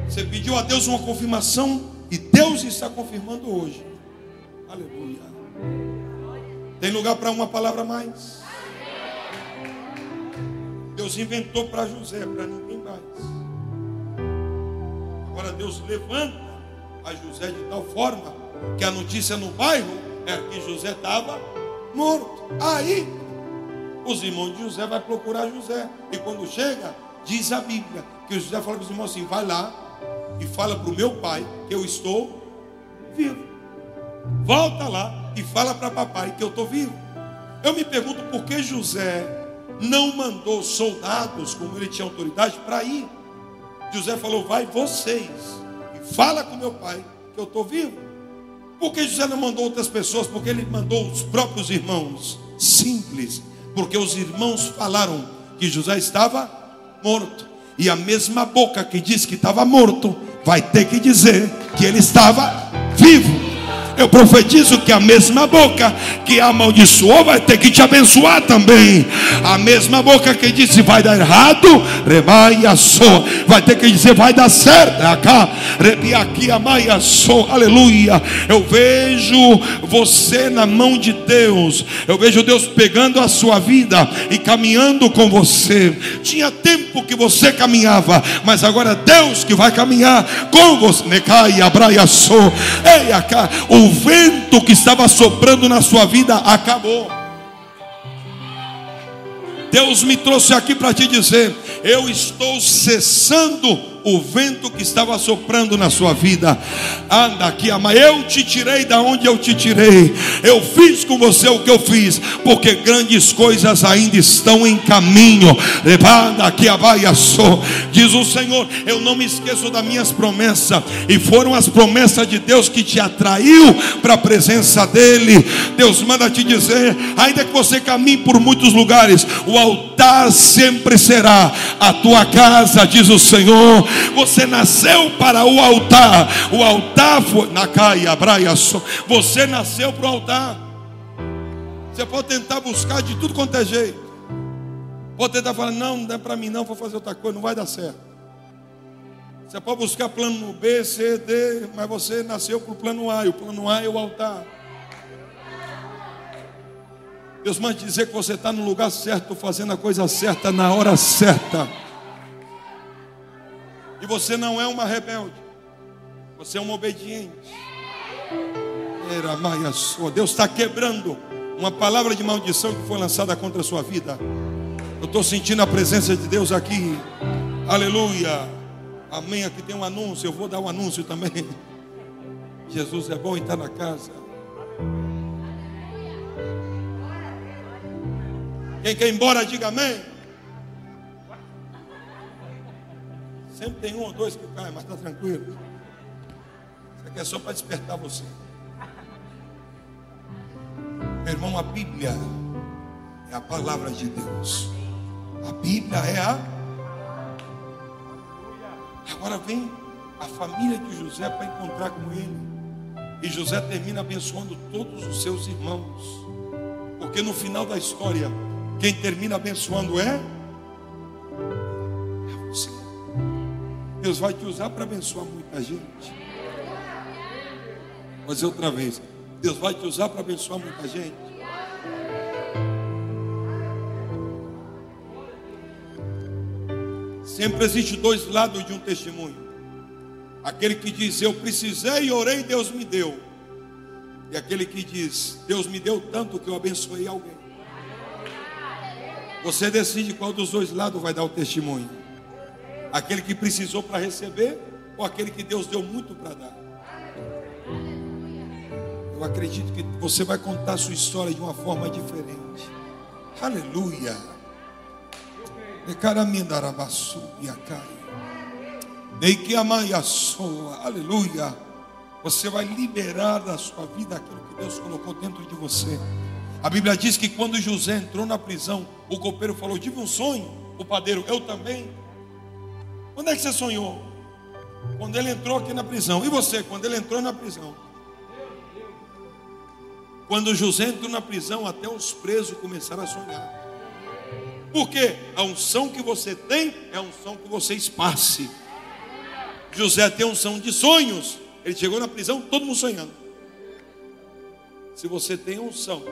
S1: Você pediu a Deus uma confirmação e Deus está confirmando hoje. Aleluia. Tem lugar para uma palavra mais? Deus inventou para José, para ninguém mais. Agora Deus levanta a José de tal forma que a notícia no bairro é que José estava morto. Aí os irmãos de José vai procurar José. E quando chega, diz a Bíblia que José fala para os irmãos assim: vai lá e fala para o meu pai que eu estou vivo. Volta lá e fala para papai que eu estou vivo. Eu me pergunto por que José não mandou soldados, como ele tinha autoridade, para ir. José falou: vai vocês fala com meu pai que eu estou vivo. Por que José não mandou outras pessoas? Porque ele mandou os próprios irmãos. Simples. Porque os irmãos falaram que José estava morto. E a mesma boca que disse que estava morto, vai ter que dizer que ele estava vivo. Eu profetizo que a mesma boca que amaldiçoou vai ter que te abençoar também. A mesma boca que disse vai dar errado, remaiaçou, vai ter que dizer vai dar certo. Acá, rebiaqui amaiaçou, aleluia. Eu vejo você na mão de Deus. Eu vejo Deus pegando a sua vida e caminhando com você. Tinha tempo que você caminhava, mas agora é Deus que vai caminhar com você. Necai, abraiaçou. Ei, acá, o o vento que estava soprando na sua vida acabou. Deus me trouxe aqui para te dizer: eu estou cessando o vento que estava soprando na sua vida. Anda aqui, ama. Eu te tirei da onde eu te tirei. Eu fiz com você o que eu fiz, porque grandes coisas ainda estão em caminho. Levada aqui a só. Diz o Senhor: Eu não me esqueço das minhas promessas, e foram as promessas de Deus que te atraiu para a presença dEle. Deus manda te dizer: ainda que você caminhe por muitos lugares, o altar sempre será a tua casa, diz o Senhor. Você nasceu para o altar. O altar foi na caia, braia, você nasceu para o altar. Você pode tentar buscar de tudo quanto é jeito. Pode tentar falar, não, não é para mim, não, vou fazer outra coisa, não vai dar certo. Você pode buscar plano B, C, D, mas você nasceu para o plano A, e o plano A é o altar. Deus manda dizer que você está no lugar certo, fazendo a coisa certa na hora certa. E você não é uma rebelde. Você é uma obediente. Era Maia sua. Deus está quebrando uma palavra de maldição que foi lançada contra a sua vida. Eu estou sentindo a presença de Deus aqui. Aleluia. Amém. Aqui tem um anúncio. Eu vou dar um anúncio também. Jesus é bom e está na casa. Quem quer ir embora, diga amém. Sempre tem um ou dois que caem, mas está tranquilo. Isso aqui é só para despertar você. Meu irmão, a Bíblia é a palavra de Deus. A Bíblia é a. Agora vem a família de José para encontrar com ele. E José termina abençoando todos os seus irmãos. Porque no final da história, quem termina abençoando é Deus vai te usar para abençoar muita gente. Vou dizer outra vez. Deus vai te usar para abençoar muita gente. Sempre existe dois lados de um testemunho. Aquele que diz, eu precisei e orei, Deus me deu. E aquele que diz, Deus me deu tanto que eu abençoei alguém. Você decide qual dos dois lados vai dar o testemunho. Aquele que precisou para receber ou aquele que Deus deu muito para dar? Eu acredito que você vai contar a sua história de uma forma diferente. Aleluia. Aleluia. Você vai liberar da sua vida aquilo que Deus colocou dentro de você. A Bíblia diz que quando José entrou na prisão, o copeiro falou: Tive um sonho. O padeiro, eu também. Quando é que você sonhou? Quando ele entrou aqui na prisão. E você, quando ele entrou na prisão? Quando José entrou na prisão, até os presos começaram a sonhar. Porque a unção que você tem é a unção que você espasse. José tem unção de sonhos. Ele chegou na prisão, todo mundo sonhando. Se você tem unção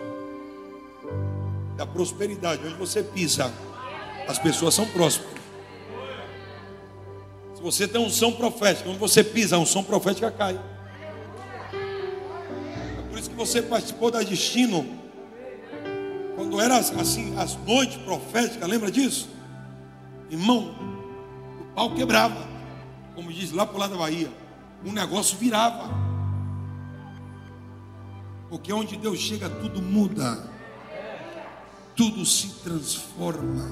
S1: da prosperidade, onde você pisa, as pessoas são prósperas você tem unção profética, quando você pisa, a unção profética cai. É por isso que você participou da destino. Quando era assim, as noites proféticas, lembra disso? Irmão, o pau quebrava. Como diz lá para o lado da Bahia. O negócio virava. Porque onde Deus chega, tudo muda. Tudo se transforma.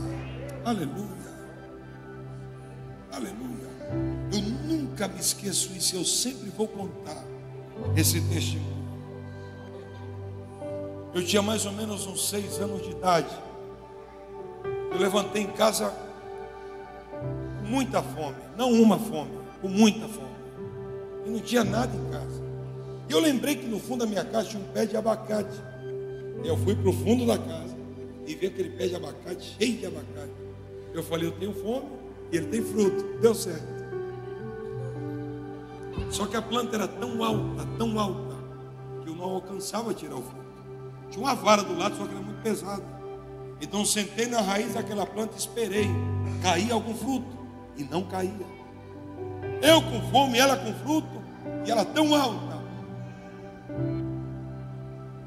S1: Aleluia. Aleluia. Nunca me esqueço isso. Eu sempre vou contar esse testemunho. Eu tinha mais ou menos uns seis anos de idade. Eu levantei em casa com muita fome, não uma fome, com muita fome. E não tinha nada em casa. E eu lembrei que no fundo da minha casa tinha um pé de abacate. Eu fui para o fundo da casa e vi aquele pé de abacate cheio de abacate. Eu falei, eu tenho fome e ele tem fruto. Deu certo. Só que a planta era tão alta, tão alta, que eu não alcançava tirar o fruto. Tinha uma vara do lado, só que era muito pesada. Então sentei na raiz daquela planta e esperei. Caía algum fruto. E não caía. Eu com fome, ela com fruto. E ela tão alta.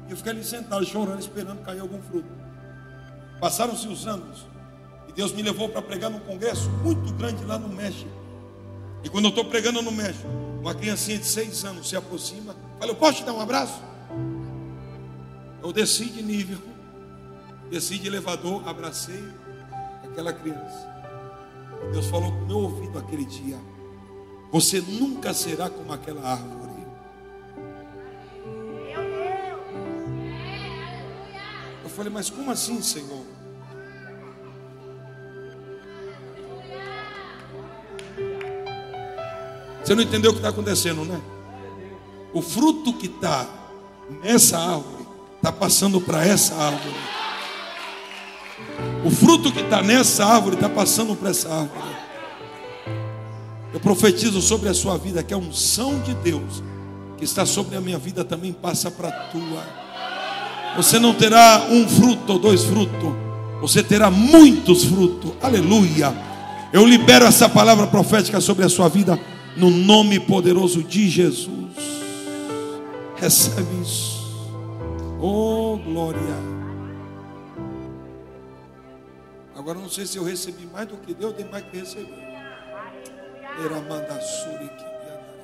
S1: E eu fiquei ali sentado, chorando, esperando cair algum fruto. Passaram-se os anos. E Deus me levou para pregar num congresso muito grande lá no México. E quando eu estou pregando no México, uma criancinha de seis anos se aproxima. Fala, eu posso te dar um abraço? Eu desci de nível, desci de elevador, abracei aquela criança. Deus falou no meu ouvido aquele dia: Você nunca será como aquela árvore. Eu falei, mas como assim, Senhor? Você não entendeu o que está acontecendo, né? O fruto que está nessa árvore está passando para essa árvore. O fruto que está nessa árvore está passando para essa árvore. Eu profetizo sobre a sua vida que a unção de Deus que está sobre a minha vida também passa para a tua. Você não terá um fruto ou dois frutos, você terá muitos frutos. Aleluia. Eu libero essa palavra profética sobre a sua vida no nome poderoso de Jesus. Recebe isso. Oh, glória. Agora não sei se eu recebi mais do que Deus, tem mais que receber.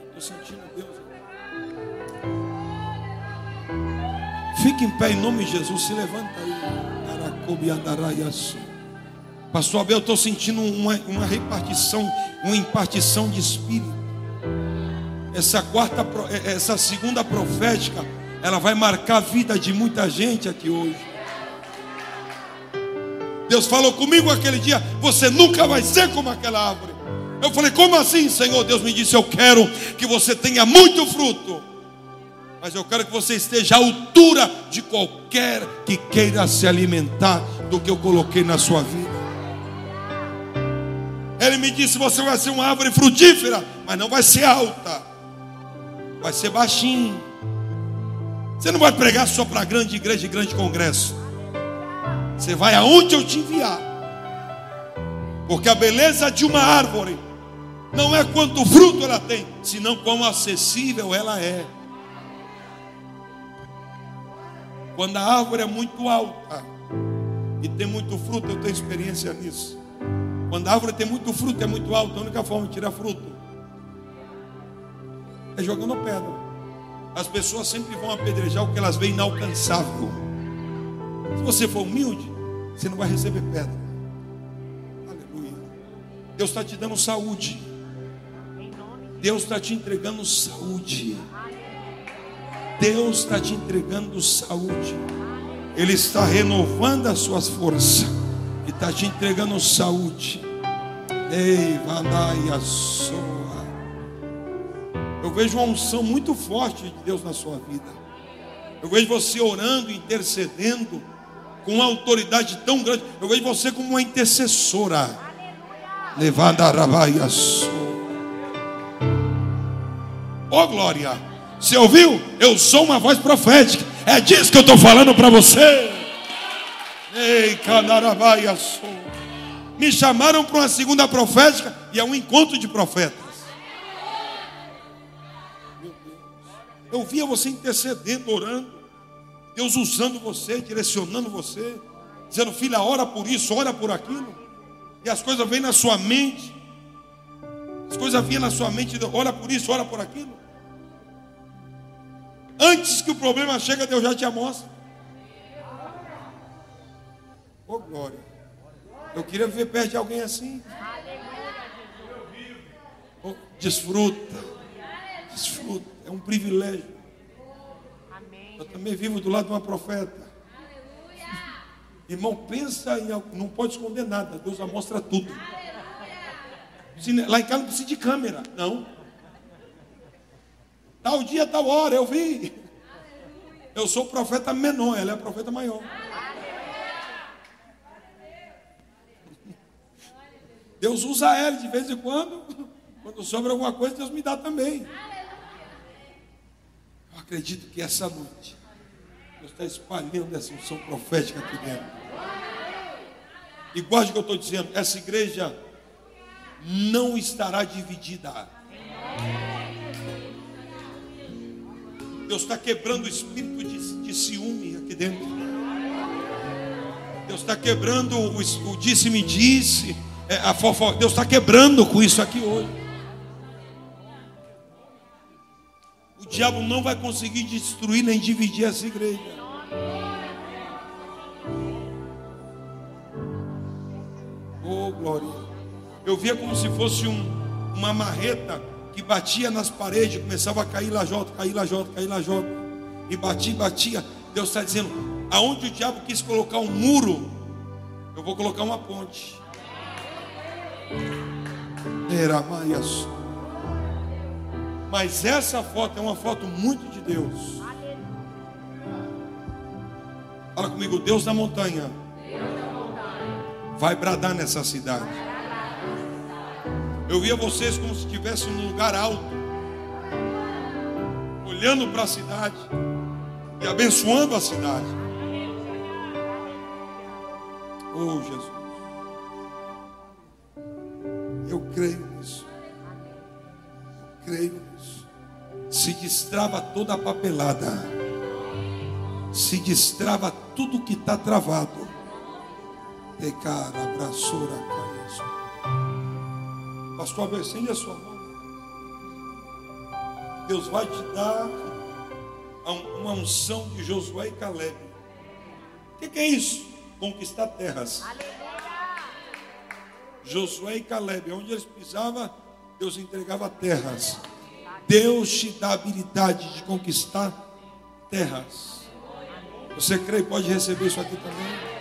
S1: Estou sentindo Deus. Fique em pé em nome de Jesus. Se levanta aí. Pastor Abel, eu estou sentindo uma, uma repartição, uma impartição de espírito. Essa quarta, essa segunda profética ela vai marcar a vida de muita gente aqui hoje. Deus falou comigo aquele dia: Você nunca vai ser como aquela árvore. Eu falei: Como assim, Senhor? Deus me disse: Eu quero que você tenha muito fruto, mas eu quero que você esteja à altura de qualquer que queira se alimentar do que eu coloquei na sua vida. Ele me disse: Você vai ser uma árvore frutífera, mas não vai ser alta, vai ser baixinho você não vai pregar só para grande igreja e grande congresso. Você vai aonde eu te enviar. Porque a beleza de uma árvore não é quanto fruto ela tem, senão quão acessível ela é. Quando a árvore é muito alta e tem muito fruto, eu tenho experiência nisso. Quando a árvore tem muito fruto, é muito alta, a única forma de tirar fruto é jogando pedra. As pessoas sempre vão apedrejar o que elas veem inalcançável. Se você for humilde, você não vai receber pedra. Aleluia. Deus está te dando saúde. Deus está te entregando saúde. Deus está te entregando saúde. Ele está renovando as suas forças. E está te entregando saúde. Ei, Vandaia, sou. Eu vejo uma unção muito forte de Deus na sua vida. Eu vejo você orando, intercedendo, com uma autoridade tão grande. Eu vejo você como uma intercessora. Levando a Oh glória! Você ouviu? Eu sou uma voz profética. É disso que eu estou falando para você. Ei, canarabaia Me chamaram para uma segunda profética e é um encontro de profetas. Eu via você intercedendo, orando. Deus usando você, direcionando você, dizendo, filha, ora por isso, ora por aquilo. E as coisas vêm na sua mente. As coisas vinham na sua mente, ora por isso, ora por aquilo. Antes que o problema chegue, Deus já te mostra. Oh glória. Eu queria viver perto de alguém assim. Oh, desfruta. Desfruta. É um privilégio. Eu também vivo do lado de uma profeta. Irmão, pensa em algo, não pode esconder nada, Deus já mostra tudo. Lá em casa não precisa de câmera, não. Tal dia, tal hora, eu vi. Eu sou profeta menor, ela é profeta maior. Deus usa ela de vez em quando. Quando sobra alguma coisa, Deus me dá também. Acredito que essa noite, Deus está espalhando essa unção profética aqui dentro. E guarde o que eu estou dizendo: essa igreja não estará dividida. Deus está quebrando o espírito de, de ciúme aqui dentro. Deus está quebrando o, o disse-me disse, é, a fofoca. Deus está quebrando com isso aqui hoje. Diabo não vai conseguir destruir nem dividir essa igreja. Oh, glória. Eu via como se fosse um, uma marreta que batia nas paredes, começava a cair lajota, cair lajota, cair lajota. E batia, batia. Deus está dizendo: aonde o diabo quis colocar um muro, eu vou colocar uma ponte. Era maias. Mas essa foto é uma foto muito de Deus. Fala comigo, Deus da montanha. Vai bradar nessa cidade. Eu via vocês como se estivessem num lugar alto, olhando para a cidade e abençoando a cidade. Oh Jesus. Eu creio nisso. Eu creio. Se destrava toda a papelada. Se destrava tudo que está travado. De cara, abraçora, Pastor, acende a sua mão. Deus vai te dar uma unção de Josué e Caleb. O que, que, é isso? Conquistar terras. Aleluia. Josué e Caleb, onde eles pisavam, Deus entregava terras. Deus te dá habilidade de conquistar terras. Você crê pode receber isso aqui também?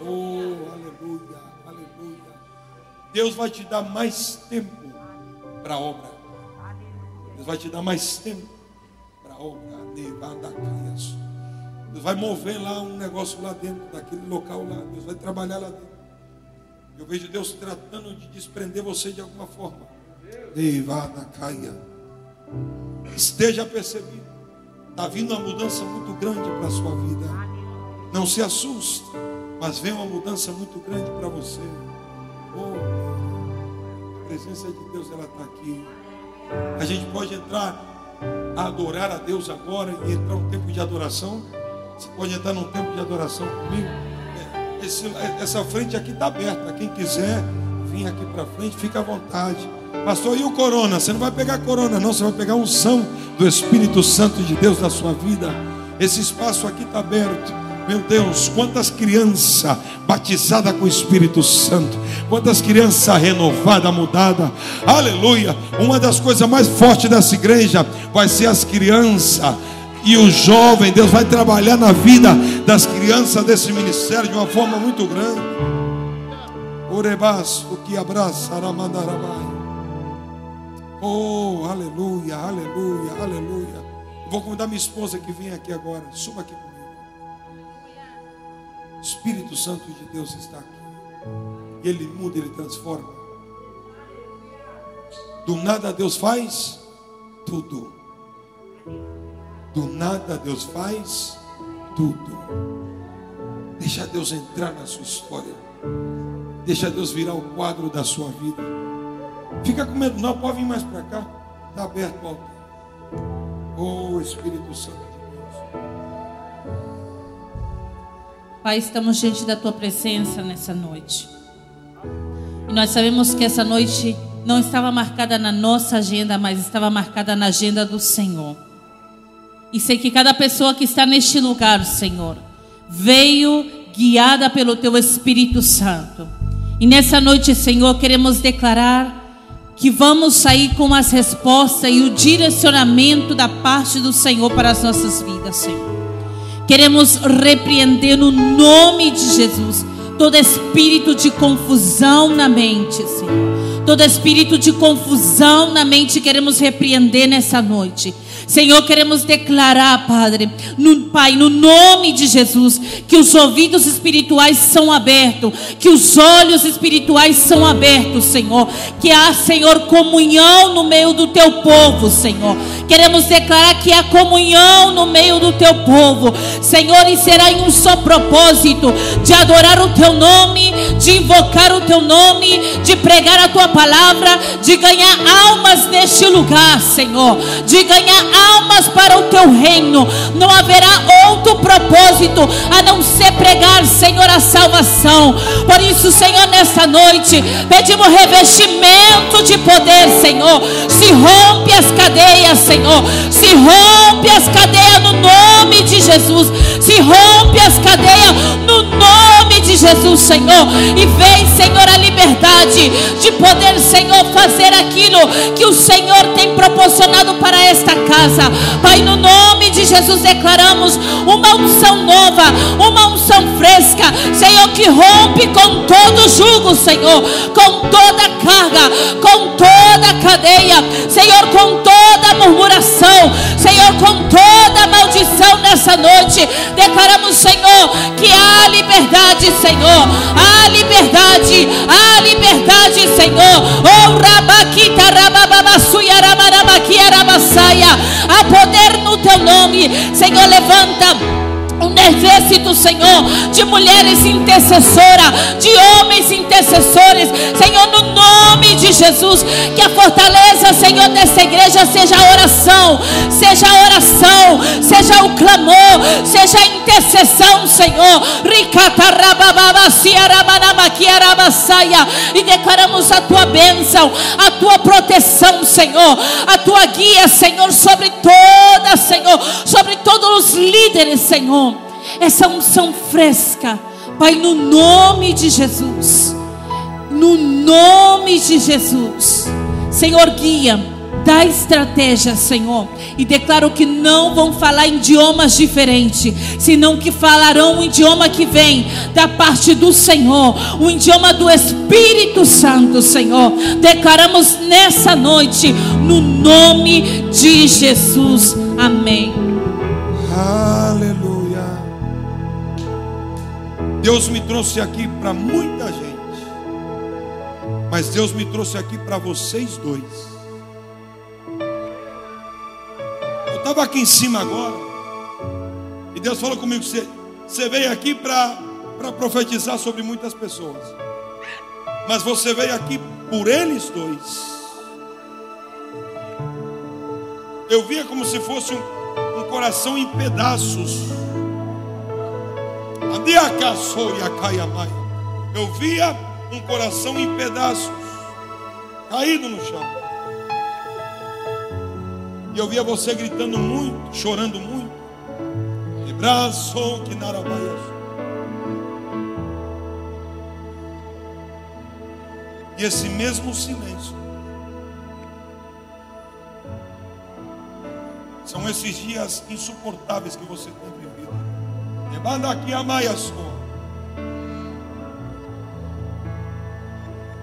S1: Oh, aleluia, aleluia. Deus vai te dar mais tempo para a obra. Deus vai te dar mais tempo para a obra. Deus vai mover lá um negócio lá dentro, daquele local lá. Deus vai trabalhar lá dentro. Eu vejo Deus tratando de desprender você de alguma forma. Caia. Esteja percebido. Está vindo uma mudança muito grande para a sua vida. Não se assuste, mas vem uma mudança muito grande para você. Oh, a presença de Deus ela está aqui. A gente pode entrar a adorar a Deus agora e entrar um tempo de adoração. Você pode entrar num tempo de adoração comigo esse, essa frente aqui está aberta. Quem quiser vir aqui para frente, fica à vontade. Pastor, e o corona? Você não vai pegar corona, não. Você vai pegar unção do Espírito Santo de Deus na sua vida. Esse espaço aqui está aberto. Meu Deus, quantas crianças batizadas com o Espírito Santo, quantas crianças renovadas, mudadas, aleluia. Uma das coisas mais fortes dessa igreja vai ser as crianças e o jovem, Deus vai trabalhar na vida das crianças desse ministério de uma forma muito grande. Orebas, o que abraça, Aramandaramai. Oh, aleluia, aleluia, aleluia. Vou convidar minha esposa que vem aqui agora. Suba aqui comigo. O Espírito Santo de Deus está aqui. Ele muda, ele transforma. Do nada Deus faz tudo. Do nada Deus faz tudo. Deixa Deus entrar na sua história. Deixa Deus virar o quadro da sua vida. Fica com medo, não, pode vir mais para cá. Está aberto o altar. Oh Espírito Santo de Deus.
S2: Pai, estamos diante da tua presença nessa noite. E nós sabemos que essa noite não estava marcada na nossa agenda, mas estava marcada na agenda do Senhor. E sei que cada pessoa que está neste lugar, Senhor, veio guiada pelo Teu Espírito Santo. E nessa noite, Senhor, queremos declarar que vamos sair com as respostas e o direcionamento da parte do Senhor para as nossas vidas, Senhor. Queremos repreender no nome de Jesus todo espírito de confusão na mente, Senhor. Todo espírito de confusão na mente queremos repreender nessa noite. Senhor, queremos declarar, Padre, no, Pai, no nome de Jesus, que os ouvidos espirituais são abertos, que os olhos espirituais são abertos, Senhor. Que há, Senhor, comunhão no meio do teu povo, Senhor. Queremos declarar que há comunhão no meio do teu povo, Senhor, e será em um só propósito de adorar o teu nome, de invocar o teu nome, de pregar a tua palavra, de ganhar almas neste lugar, Senhor, de ganhar almas para o teu reino. Não haverá outro propósito a não ser pregar, Senhor, a salvação. Por isso, Senhor, nessa noite, pedimos revestimento de poder, Senhor. Se rompe as cadeias, Senhor. Se rompe as cadeias no nome de Jesus. Se rompe as cadeias no nome de Jesus, Senhor. E vem, Senhor, a liberdade de poder, Senhor, fazer aquilo que o Senhor tem proporcionado para esta casa. Pai, no nome de Jesus declaramos uma unção nova, uma unção fresca, Senhor, que rompe com todo jugo, Senhor, com toda carga, com toda cadeia, Senhor, com toda murmuração, Senhor, com toda maldição nessa noite. Declaramos, Senhor, que há liberdade, Senhor, há liberdade, há liberdade, Senhor. Oh, rabaquita, rabababasuia, rabaramaquia, rabasaia. Há poder no teu nome, Senhor, levanta um exército, Senhor, de mulheres intercessoras, de homens intercessores, Senhor, no nome de Jesus, que a fortaleza, Senhor, dessa igreja seja a oração, seja a oração, seja o clamor, seja a intercessão, Senhor. E declaramos a tua bênção, a tua proteção, Senhor, a tua guia, Senhor, sobre toda, Senhor, sobre todos os líderes, Senhor essa unção fresca, Pai, no nome de Jesus, no nome de Jesus, Senhor, guia, dá estratégia, Senhor, e declaro que não vão falar idiomas diferentes, senão que falarão um idioma que vem da parte do Senhor, o idioma do Espírito Santo, Senhor. Declaramos nessa noite, no nome de Jesus. Amém.
S1: Aleluia. Deus me trouxe aqui para muita gente, mas Deus me trouxe aqui para vocês dois. Eu estava aqui em cima agora, e Deus falou comigo: você, você veio aqui para profetizar sobre muitas pessoas, mas você veio aqui por eles dois. Eu via como se fosse um, um coração em pedaços. Eu via um coração em pedaços, caído no chão. E eu via você gritando muito, chorando muito. E braço que narabaia. E esse mesmo silêncio. São esses dias insuportáveis que você tem vivido. Manda aqui a maia.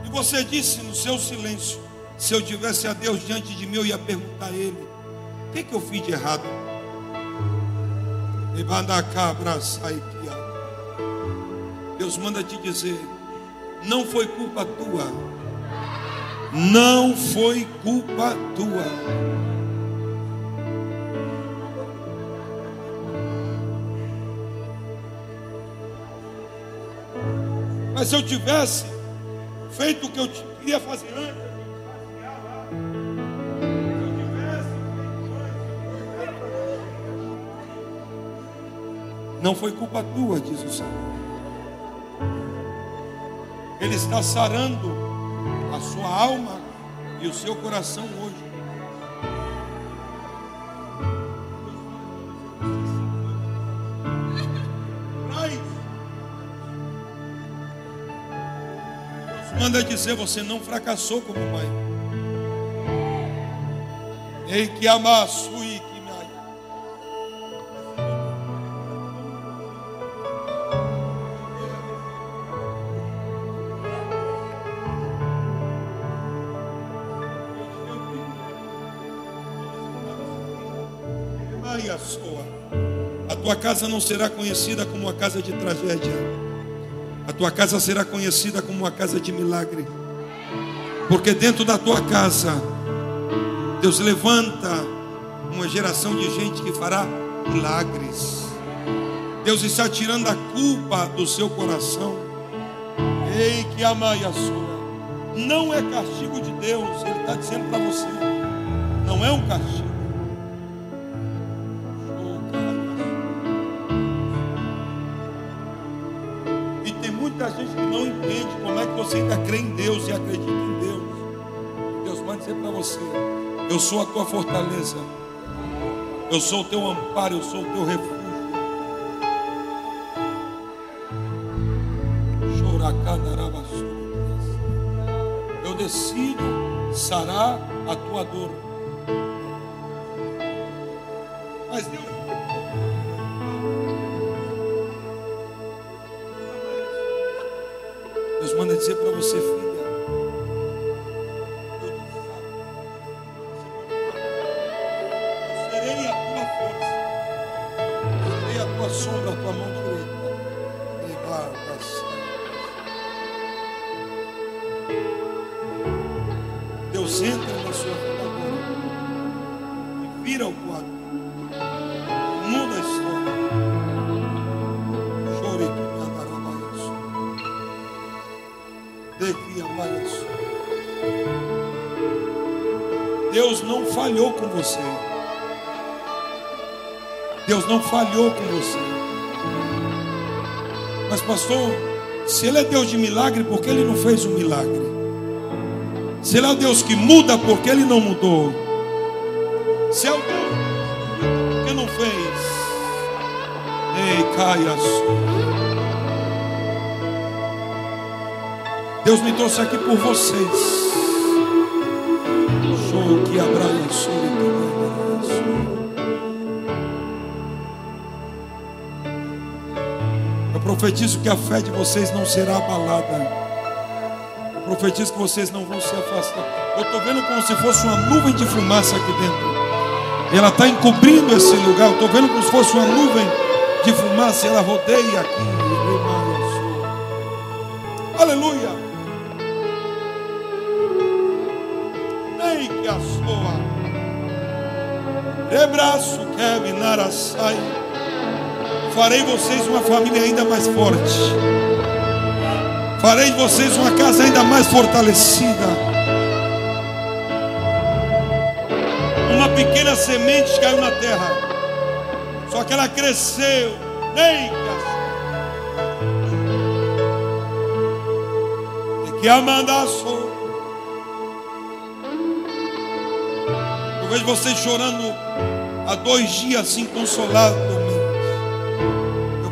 S1: E você disse no seu silêncio: se eu tivesse a Deus diante de mim, eu ia perguntar a Ele: o que, que eu fiz de errado? E manda cá, sai Deus manda te dizer: não foi culpa tua. Não foi culpa tua. Mas se eu tivesse feito o que eu queria fazer antes, Não foi culpa tua, diz o Senhor. Ele está sarando a sua alma E o seu coração hoje. Manda dizer: você não fracassou como pai. Ei, que amasso e que me Ai, a. A tua casa não será conhecida como uma casa de tragédia. A tua casa será conhecida como uma casa de milagre. Porque dentro da tua casa, Deus levanta uma geração de gente que fará milagres. Deus está tirando a culpa do seu coração. Ei, que amai a sua. Não é castigo de Deus, Ele está dizendo para você. Não é um castigo. Eu sou a tua fortaleza, eu sou o teu amparo, eu sou o teu refúgio. Eu decido sarar a tua dor. Não falhou com você. Mas, pastor, se Ele é Deus de milagre, por que Ele não fez um milagre? Se Ele é o Deus que muda, por que Ele não mudou? Se é o Deus por que não fez? Ei, caia Deus me trouxe aqui por vocês. Show que abraia Eu profetizo que a fé de vocês não será abalada. Profetizo que vocês não vão se afastar. Eu estou vendo como se fosse uma nuvem de fumaça aqui dentro. Ela está encobrindo esse lugar. Eu estou vendo como se fosse uma nuvem de fumaça. Ela rodeia aqui. Aleluia. Ei, que a sua. Rebraço que narasai. Farei vocês uma família ainda mais forte. Farei de vocês uma casa ainda mais fortalecida. Uma pequena semente caiu na terra. Só que ela cresceu. Ei, que amandaço. Eu vejo vocês chorando há dois dias inconsoladamente. Eu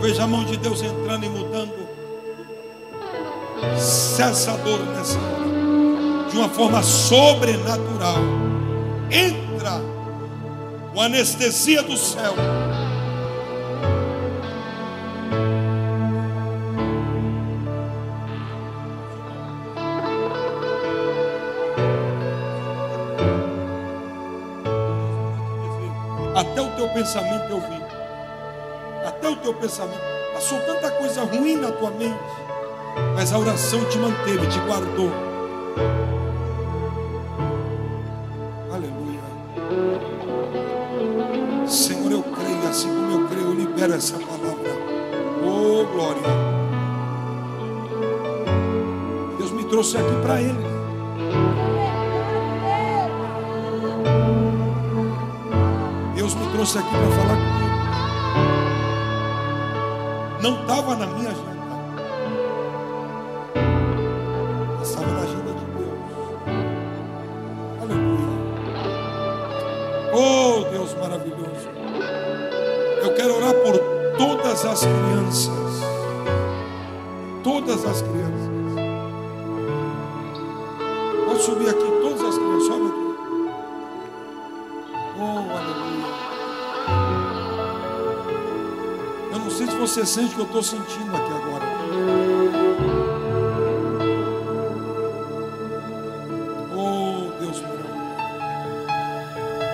S1: vejo a mão de Deus entrando e mudando. Cessa a dor nessa hora. De uma forma sobrenatural. Entra o anestesia do céu. Até o teu pensamento eu vi. O teu pensamento. Passou tanta coisa ruim na tua mente. Mas a oração te manteve, te guardou. Aleluia. Senhor, eu creio, assim como eu creio, eu libero essa palavra. Oh, glória. Deus me trouxe aqui para Ele. Deus me trouxe aqui para Não estava na minha agenda. Estava na agenda de Deus. Aleluia. Oh, Deus maravilhoso. Eu quero orar por todas as crianças. Todas as crianças. Pode subir aqui todas as crianças. Sobe aqui. Oh, você sente que eu estou sentindo aqui agora. Oh, Deus meu.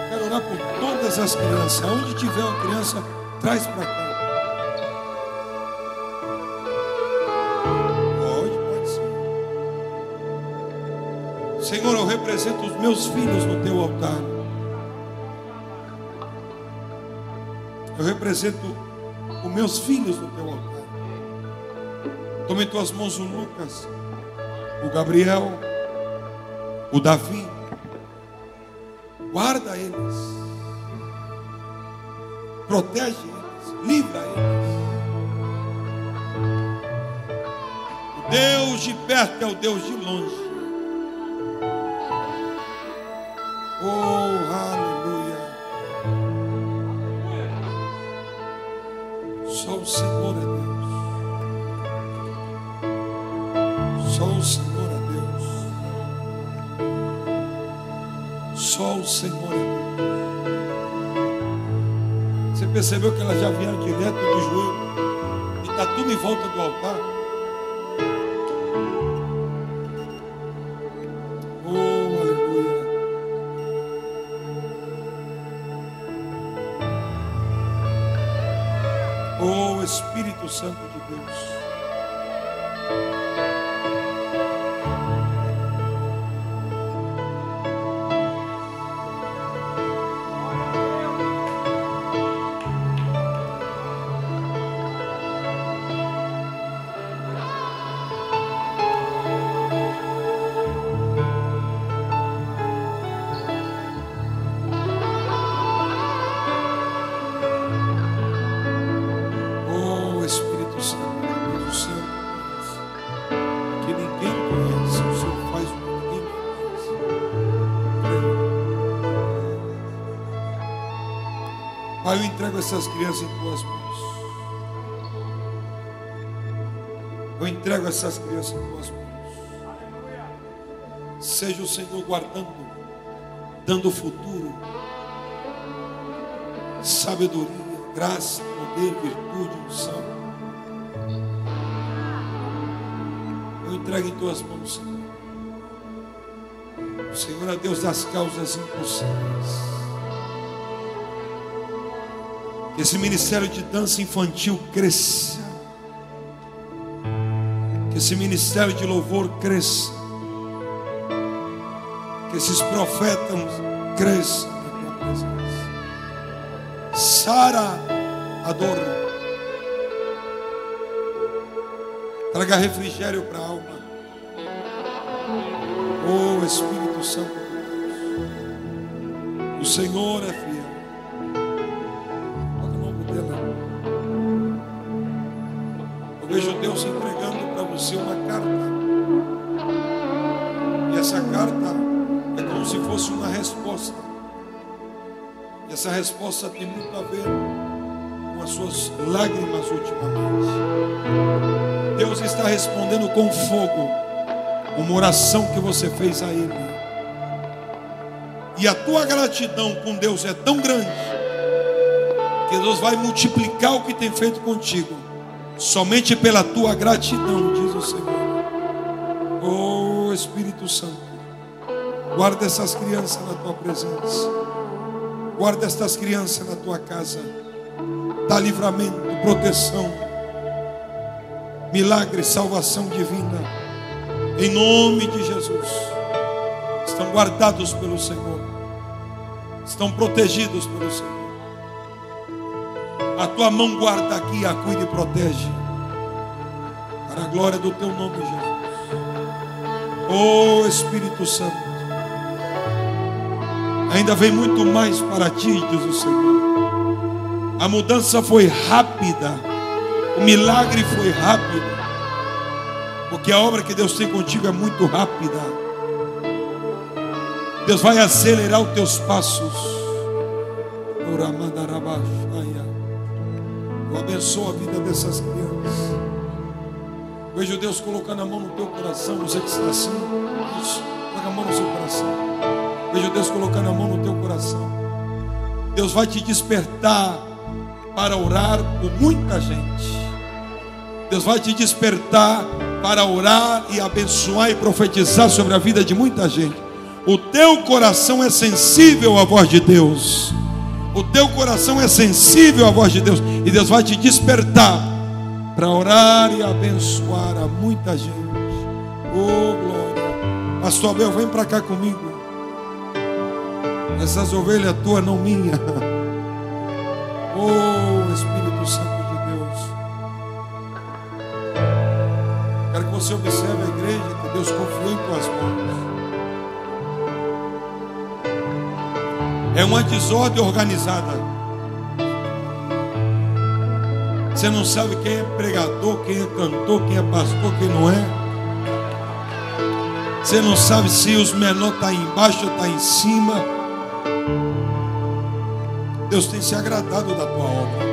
S1: Quero orar por todas as crianças. Onde tiver uma criança, traz para cá. Pode, pode sim. Senhor, eu represento os meus filhos no teu altar. Eu represento os meus filhos no teu altar. Toma em tuas mãos o Lucas, o Gabriel, o Davi. Guarda eles. Protege eles. Livra eles. O Deus de perto é o Deus de longe. Percebeu que elas já vieram direto do joelho e está tudo em volta do altar? Pai, eu entrego essas crianças em tuas mãos. Eu entrego essas crianças em tuas mãos. Seja o Senhor guardando, dando futuro, sabedoria, graça, poder, virtude, unção. Eu entrego em tuas mãos, Senhor. O Senhor é Deus das causas impossíveis. Que esse ministério de dança infantil cresça. Que esse ministério de louvor cresça. Que esses profetas cresçam na tua presença. Sara adoro. Traga refrigério para a alma. Oh Espírito Santo de Deus. O Senhor é fiel. Fosse uma resposta. E essa resposta tem muito a ver com as suas lágrimas ultimamente. Deus está respondendo com fogo uma oração que você fez a Ele. E a tua gratidão com Deus é tão grande que Deus vai multiplicar o que tem feito contigo, somente pela tua gratidão, diz o Senhor. Oh Espírito Santo, guarda essas crianças na tua presença, guarda estas crianças na tua casa, dá livramento, proteção, milagre, salvação divina, em nome de Jesus. Estão guardados pelo Senhor, estão protegidos pelo Senhor. A tua mão guarda aqui, a cuida e protege, para a glória do teu nome, Jesus. Oh Espírito Santo, ainda vem muito mais para ti, diz o Senhor. A mudança foi rápida, o milagre foi rápido, porque a obra que Deus tem contigo é muito rápida. Deus vai acelerar os teus passos. Eu abençoo a vida dessas crianças. Vejo Deus colocando a mão no teu coração, você que está assim. Coloca a mão no seu coração. Vejo Deus colocando a mão no teu coração. Deus vai te despertar para orar por muita gente. Deus vai te despertar para orar e abençoar e profetizar sobre a vida de muita gente. O teu coração é sensível à voz de Deus. O teu coração é sensível à voz de Deus. E Deus vai te despertar para orar e abençoar a muita gente. Oh, glória. Pastor Abel, vem para cá comigo. Essas ovelhas tuas, não minha. Oh, Espírito Santo. você observe a igreja que Deus confiou em tuas mãos. É uma desordem organizada. Você não sabe quem é pregador, quem é cantor, quem é pastor, quem não é. Você não sabe se os menores estão tá embaixo ou estão tá em cima. Deus tem se agradado da tua obra.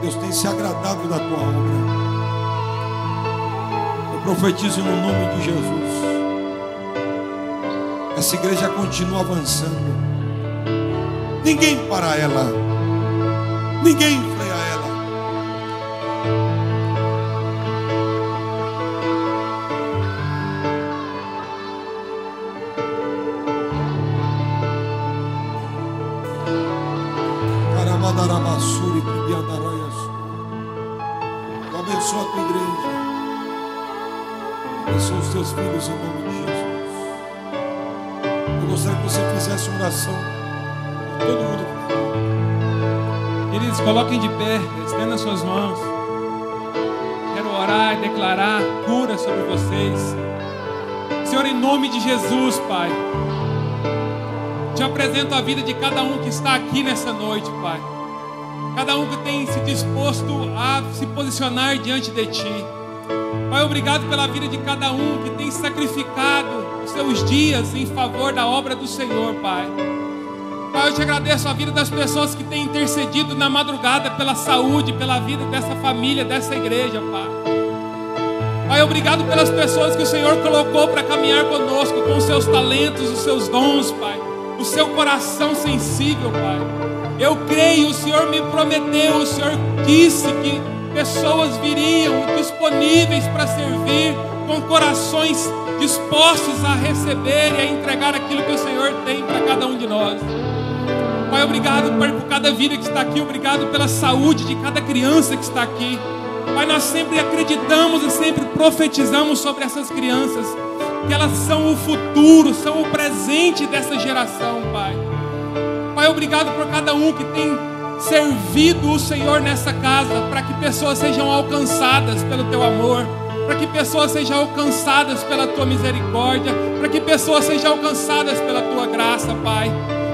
S1: Deus tem se agradado da tua obra profetizo no nome de Jesus. Essa igreja continua avançando. Ninguém para ela. Ninguém
S3: apresento a vida de cada um que está aqui nessa noite, Pai. Cada um que tem se disposto a se posicionar diante de Ti. Pai, obrigado pela vida de cada um que tem sacrificado os seus dias em favor da obra do Senhor, Pai. Pai, eu te agradeço a vida das pessoas que têm intercedido na madrugada pela saúde, pela vida dessa família, dessa igreja, Pai. Pai, obrigado pelas pessoas que o Senhor colocou para caminhar conosco com os seus talentos, os seus dons, Pai. O seu coração sensível, Pai. Eu creio, o Senhor me prometeu, o Senhor disse que pessoas viriam disponíveis para servir, com corações dispostos a receber e a entregar aquilo que o Senhor tem para cada um de nós. Pai, obrigado por cada vida que está aqui, obrigado pela saúde de cada criança que está aqui. Pai, nós sempre acreditamos e sempre profetizamos sobre essas crianças, que elas são o futuro, são o presente dessa geração, Pai. Pai, obrigado por cada um que tem servido o Senhor nessa casa, para que pessoas sejam alcançadas pelo teu amor, para que pessoas sejam alcançadas pela tua misericórdia, para que pessoas sejam alcançadas pela tua graça, Pai.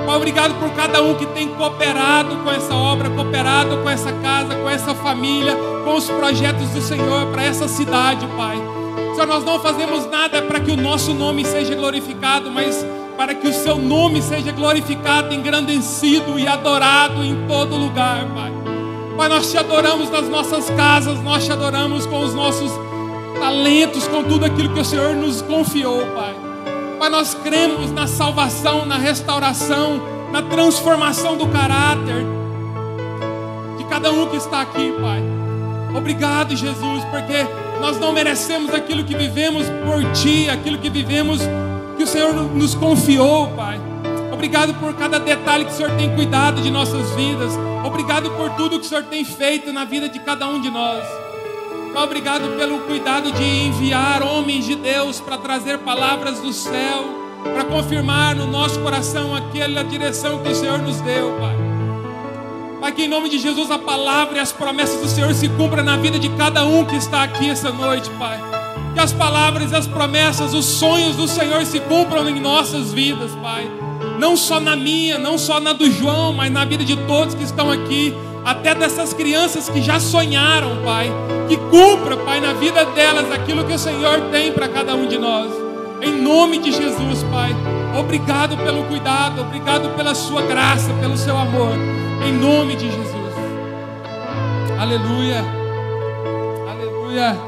S3: Pai, obrigado por cada um que tem cooperado com essa obra, cooperado com essa casa, com essa família, com os projetos do Senhor para essa cidade, Pai. Senhor, nós não fazemos nada para que o nosso nome seja glorificado, mas para que o seu nome seja glorificado, engrandecido e adorado em todo lugar, Pai. Pai, nós te adoramos nas nossas casas, nós te adoramos com os nossos talentos, com tudo aquilo que o Senhor nos confiou, Pai. Pai, nós cremos na salvação, na restauração, na transformação do caráter de cada um que está aqui, Pai. Obrigado, Jesus, porque nós não merecemos aquilo que vivemos por Ti, aquilo que vivemos que o Senhor nos confiou, Pai. Obrigado por cada detalhe que o Senhor tem cuidado de nossas vidas. Obrigado por tudo que o Senhor tem feito na vida de cada um de nós. Obrigado pelo cuidado de enviar homens de Deus para trazer palavras do céu, para confirmar no nosso coração aquela direção que o Senhor nos deu, Pai. Pai, que em nome de Jesus a palavra e as promessas do Senhor se cumpram na vida de cada um que está aqui essa noite, Pai. Que as palavras, as promessas, os sonhos do Senhor se cumpram em nossas vidas, Pai. Não só na minha, não só na do João, mas na vida de todos que estão aqui, até dessas crianças que já sonharam, Pai. Que cumpra, Pai, na vida delas aquilo que o Senhor tem para cada um de nós. Em nome de Jesus, Pai. Obrigado pelo cuidado, obrigado pela sua graça, pelo seu amor. Em nome de Jesus. Aleluia. Aleluia.